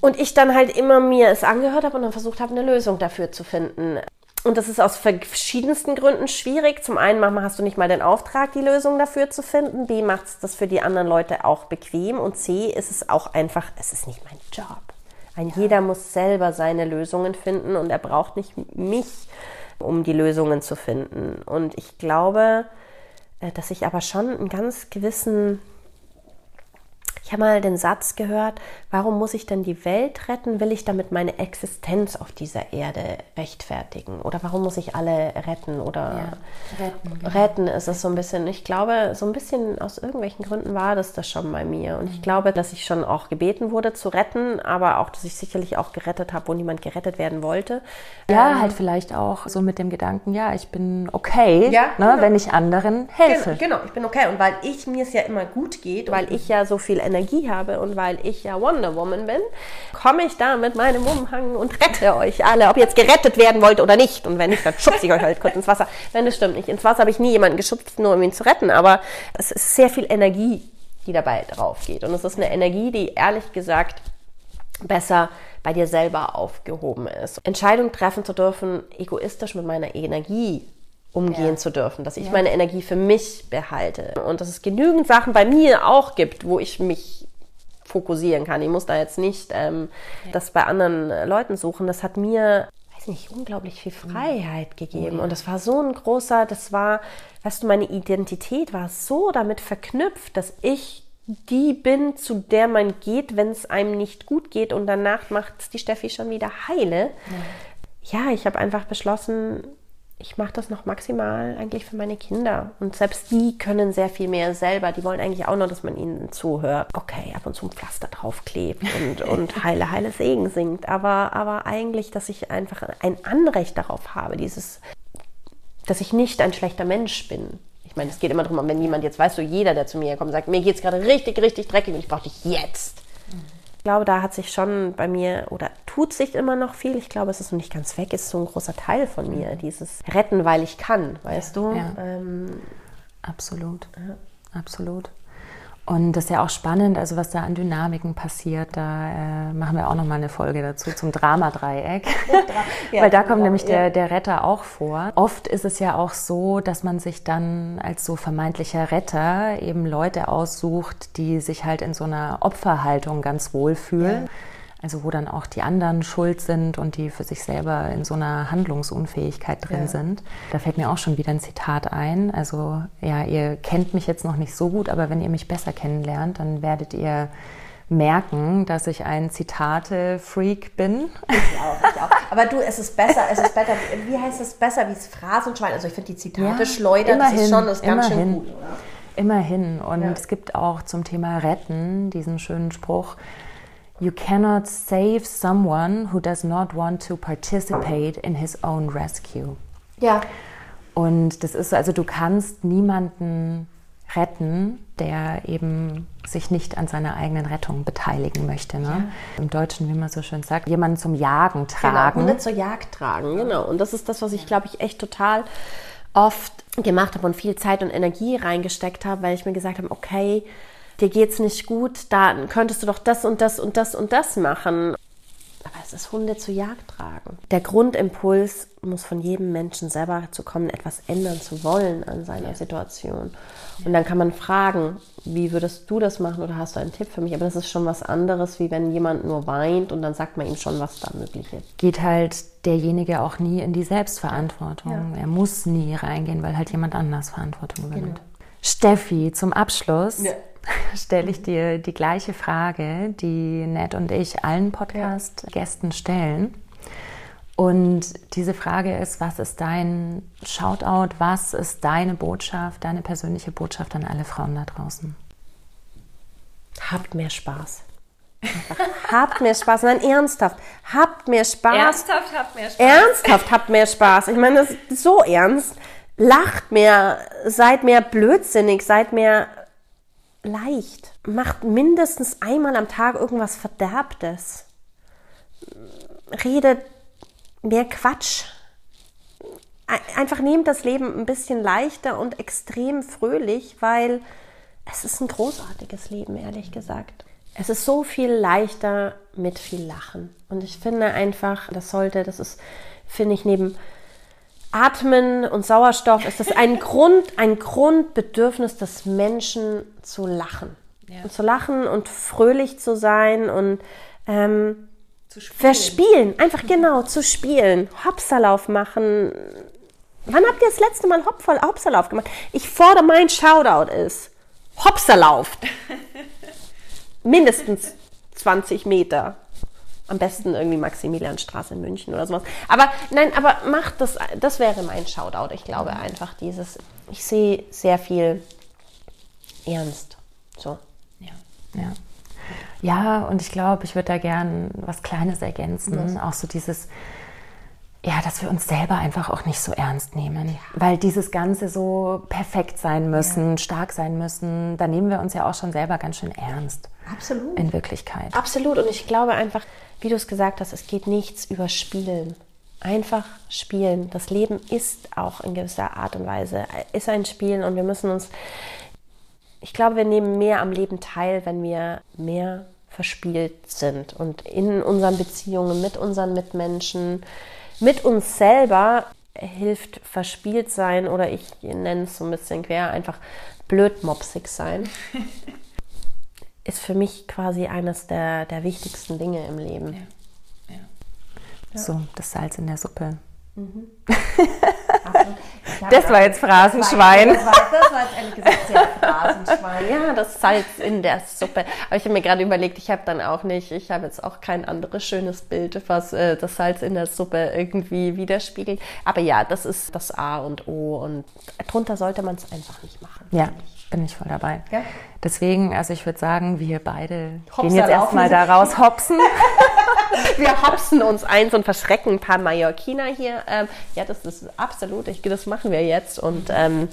Und ich dann halt immer mir es angehört habe und dann versucht habe, eine Lösung dafür zu finden. Und das ist aus verschiedensten Gründen schwierig. Zum einen manchmal hast du nicht mal den Auftrag, die Lösung dafür zu finden. B macht es das für die anderen Leute auch bequem. Und C ist es auch einfach, es ist nicht mein Job. Ein jeder muss selber seine Lösungen finden und er braucht nicht mich, um die Lösungen zu finden. Und ich glaube, äh, dass ich aber schon einen ganz gewissen ich habe mal den Satz gehört, warum muss ich denn die Welt retten? Will ich damit meine Existenz auf dieser Erde rechtfertigen? Oder warum muss ich alle retten? Oder retten. retten ist es so ein bisschen. Ich glaube, so ein bisschen aus irgendwelchen Gründen war das das schon bei mir. Und ich glaube, dass ich schon auch gebeten wurde zu retten, aber auch, dass ich sicherlich auch gerettet habe, wo niemand gerettet werden wollte. Ja, Ähm, halt vielleicht auch so mit dem Gedanken, ja, ich bin okay, Ja, ne, genau. wenn ich anderen helfe. Genau, genau, ich bin okay. Und weil ich mir es ja immer gut geht, weil ich ja so viel Energie habe und weil ich ja Wonder Woman bin, komme ich da mit meinem Umhang und rette euch alle, ob ihr jetzt gerettet werden wollt oder nicht. Und wenn nicht, dann schubse ich euch halt kurz ins Wasser. Nein, das stimmt nicht. Ins Wasser habe ich nie jemanden geschubst, nur um ihn zu retten. Aber es ist sehr viel Energie, die dabei drauf geht. Und es ist eine Energie, die ehrlich gesagt besser bei dir selber aufgehoben ist. Entscheidungen treffen zu dürfen, egoistisch mit meiner Energie umgehen Ja. zu dürfen, dass ich meine Energie für mich behalte und dass es genügend Sachen bei mir auch gibt, wo ich mich fokussieren kann. Ich muss da jetzt nicht ähm, das bei anderen äh, Leuten suchen. Das hat mir, weiß nicht, unglaublich viel Freiheit gegeben. Und das war so ein großer, das war, weißt du, meine Identität war so damit verknüpft, dass ich die bin, zu der man geht, wenn es einem nicht gut geht und danach macht es die Steffi schon wieder heile. Ja, ich habe einfach beschlossen, ich mache das noch maximal eigentlich für meine Kinder. Und selbst die können sehr viel mehr selber. Die wollen eigentlich auch nur, dass man ihnen zuhört. Okay, ab und zu ein Pflaster draufklebt und, und heile, heile Segen singt. Aber, aber eigentlich, dass ich einfach ein Anrecht darauf habe, dieses, dass ich nicht ein schlechter Mensch bin. Ich meine, es geht immer darum, wenn jemand jetzt, weißt du, jeder, der zu mir kommt, sagt, mir geht's gerade richtig, richtig dreckig und ich brauche dich jetzt. Ich glaube, da hat sich schon bei mir oder tut sich immer noch viel. Ich glaube, es ist noch nicht ganz weg, es ist so ein großer Teil von mir, dieses Retten, weil ich kann, weißt du? Ja. Ähm, Absolut. Absolut. Und das ist ja auch spannend, also was da an Dynamiken passiert. Da äh, machen wir auch nochmal eine Folge dazu zum Dramadreieck. Ja, Weil da kommt Drama- nämlich ja. der, der Retter auch vor. Oft ist es ja auch so, dass man sich dann als so vermeintlicher Retter eben Leute aussucht, die sich halt in so einer Opferhaltung ganz wohl fühlen. Also wo dann auch die anderen schuld sind und die für sich selber in so einer Handlungsunfähigkeit drin Ja. sind. Da fällt mir auch schon wieder ein Zitat ein. Also ja, ihr kennt mich jetzt noch nicht so gut, aber wenn ihr mich besser kennenlernt, dann werdet ihr merken, dass ich ein Zitate-Freak bin. ich auch, ich auch. Aber du, es ist besser, es ist besser, wie heißt es besser wie das Phrasenschwein? Also ich finde die Zitate Ja, schleudern, das ist immerhin, schon das ist ganz schön gut. Oder? Immerhin. Und Ja. es gibt auch zum Thema Retten diesen schönen Spruch. You cannot save someone who does not want to participate in his own rescue. Ja, Und das ist so, also du kannst niemanden retten, der eben sich nicht an seiner eigenen Rettung beteiligen möchte. Ne? Im Deutschen, wie man so schön sagt, jemanden zum Jagen Genau, tragen. Hunde zur Jagd tragen, genau. Und das ist das, was ich, glaube ich, echt total oft gemacht habe und viel Zeit und Energie reingesteckt habe, weil ich mir gesagt habe, okay, dir geht's nicht gut, dann könntest du doch das und das und das und das machen. Aber es ist Hunde zur Jagd tragen. Der Grundimpuls muss von jedem Menschen selber zu kommen, etwas ändern zu wollen an seiner ja. Situation. Und dann kann man fragen, wie würdest du das machen oder hast du einen Tipp für mich? Aber das ist schon was anderes, wie wenn jemand nur weint und dann sagt man ihm schon, was da möglich ist. Geht halt derjenige auch nie in die Selbstverantwortung. Ja. Er muss nie reingehen, weil halt jemand anders Verantwortung übernimmt. Genau. Steffi, zum Abschluss. Ja stelle ich dir die gleiche Frage, die Ned und ich allen Podcast-Gästen stellen. Und diese Frage ist, was ist dein Shoutout, was ist deine Botschaft, deine persönliche Botschaft an alle Frauen da draußen? Habt mehr Spaß. habt mehr Spaß. Nein, ernsthaft. Habt mehr Spaß. Ernsthaft habt mehr Spaß. Ernsthaft habt mehr Spaß. Ich meine, das ist so ernst. Lacht mehr, seid mehr blödsinnig, seid mehr leicht. Macht mindestens einmal am Tag irgendwas Verderbtes. Redet mehr Quatsch. Einfach nehmt das Leben ein bisschen leichter und extrem fröhlich, weil es ist ein großartiges Leben, ehrlich gesagt. Es ist so viel leichter mit viel Lachen. Und ich finde einfach, das sollte, das ist, finde ich, neben Atmen und Sauerstoff ist das ein Grund, ein Grundbedürfnis des Menschen zu lachen. Ja. Und zu lachen und fröhlich zu sein und ähm, zu spielen. verspielen. Einfach genau, zu spielen. Hopserlauf machen. Wann habt ihr das letzte Mal Hopserlauf gemacht? Ich fordere, mein Shoutout ist Hopserlauf. Mindestens 20 Meter. Am besten irgendwie Maximilianstraße in München oder sowas. Aber nein, aber macht das, das wäre mein Shoutout. Ich glaube einfach dieses, ich sehe sehr viel ernst. So. Ja. Ja. Ja, und ich glaube, ich würde da gern was Kleines ergänzen. Was? Auch so dieses, ja, dass wir uns selber einfach auch nicht so ernst nehmen. Ja. Weil dieses Ganze so perfekt sein müssen, ja. stark sein müssen, da nehmen wir uns ja auch schon selber ganz schön ernst. Absolut. In Wirklichkeit. Absolut. Und ich glaube einfach, wie du es gesagt hast, es geht nichts über Spielen. Einfach spielen. Das Leben ist auch in gewisser Art und Weise, ist ein Spielen und wir müssen uns, ich glaube, wir nehmen mehr am Leben teil, wenn wir mehr verspielt sind und in unseren Beziehungen mit unseren Mitmenschen, mit uns selber hilft verspielt sein oder ich nenne es so ein bisschen quer, einfach blödmopsig sein. ist für mich quasi eines der, der wichtigsten Dinge im Leben. Ja. Ja. So, das Salz in der Suppe. Mhm. das war jetzt Phrasenschwein. Das war, das war jetzt ehrlich gesagt sehr Phrasenschwein. Ja, das Salz in der Suppe. Aber ich habe mir gerade überlegt, ich habe dann auch nicht, ich habe jetzt auch kein anderes schönes Bild, was äh, das Salz in der Suppe irgendwie widerspiegelt. Aber ja, das ist das A und O und drunter sollte man es einfach nicht machen. Ja. Bin ich voll dabei. Ja? Deswegen, also ich würde sagen, wir beide Hopsa gehen jetzt erstmal da raus, hopsen. wir hopsen uns eins und verschrecken ein paar Mallorquiner hier. Ähm, ja, das ist absolut, ich, das machen wir jetzt. Und ähm,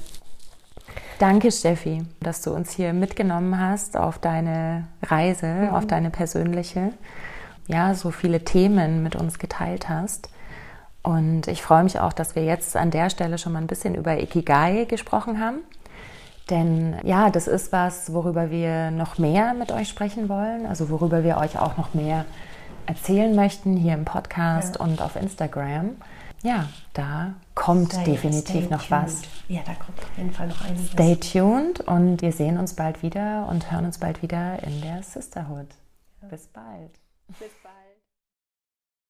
Danke, Steffi, dass du uns hier mitgenommen hast auf deine Reise, mhm. auf deine persönliche, ja, so viele Themen mit uns geteilt hast. Und ich freue mich auch, dass wir jetzt an der Stelle schon mal ein bisschen über Ikigai gesprochen haben. Denn ja, das ist was, worüber wir noch mehr mit euch sprechen wollen, also worüber wir euch auch noch mehr erzählen möchten hier im Podcast ja. und auf Instagram. Ja, da kommt stay, definitiv noch tuned. was. Ja, da kommt auf jeden Fall noch einiges. Stay tuned und wir sehen uns bald wieder und hören uns bald wieder in der Sisterhood. Bis bald. Bis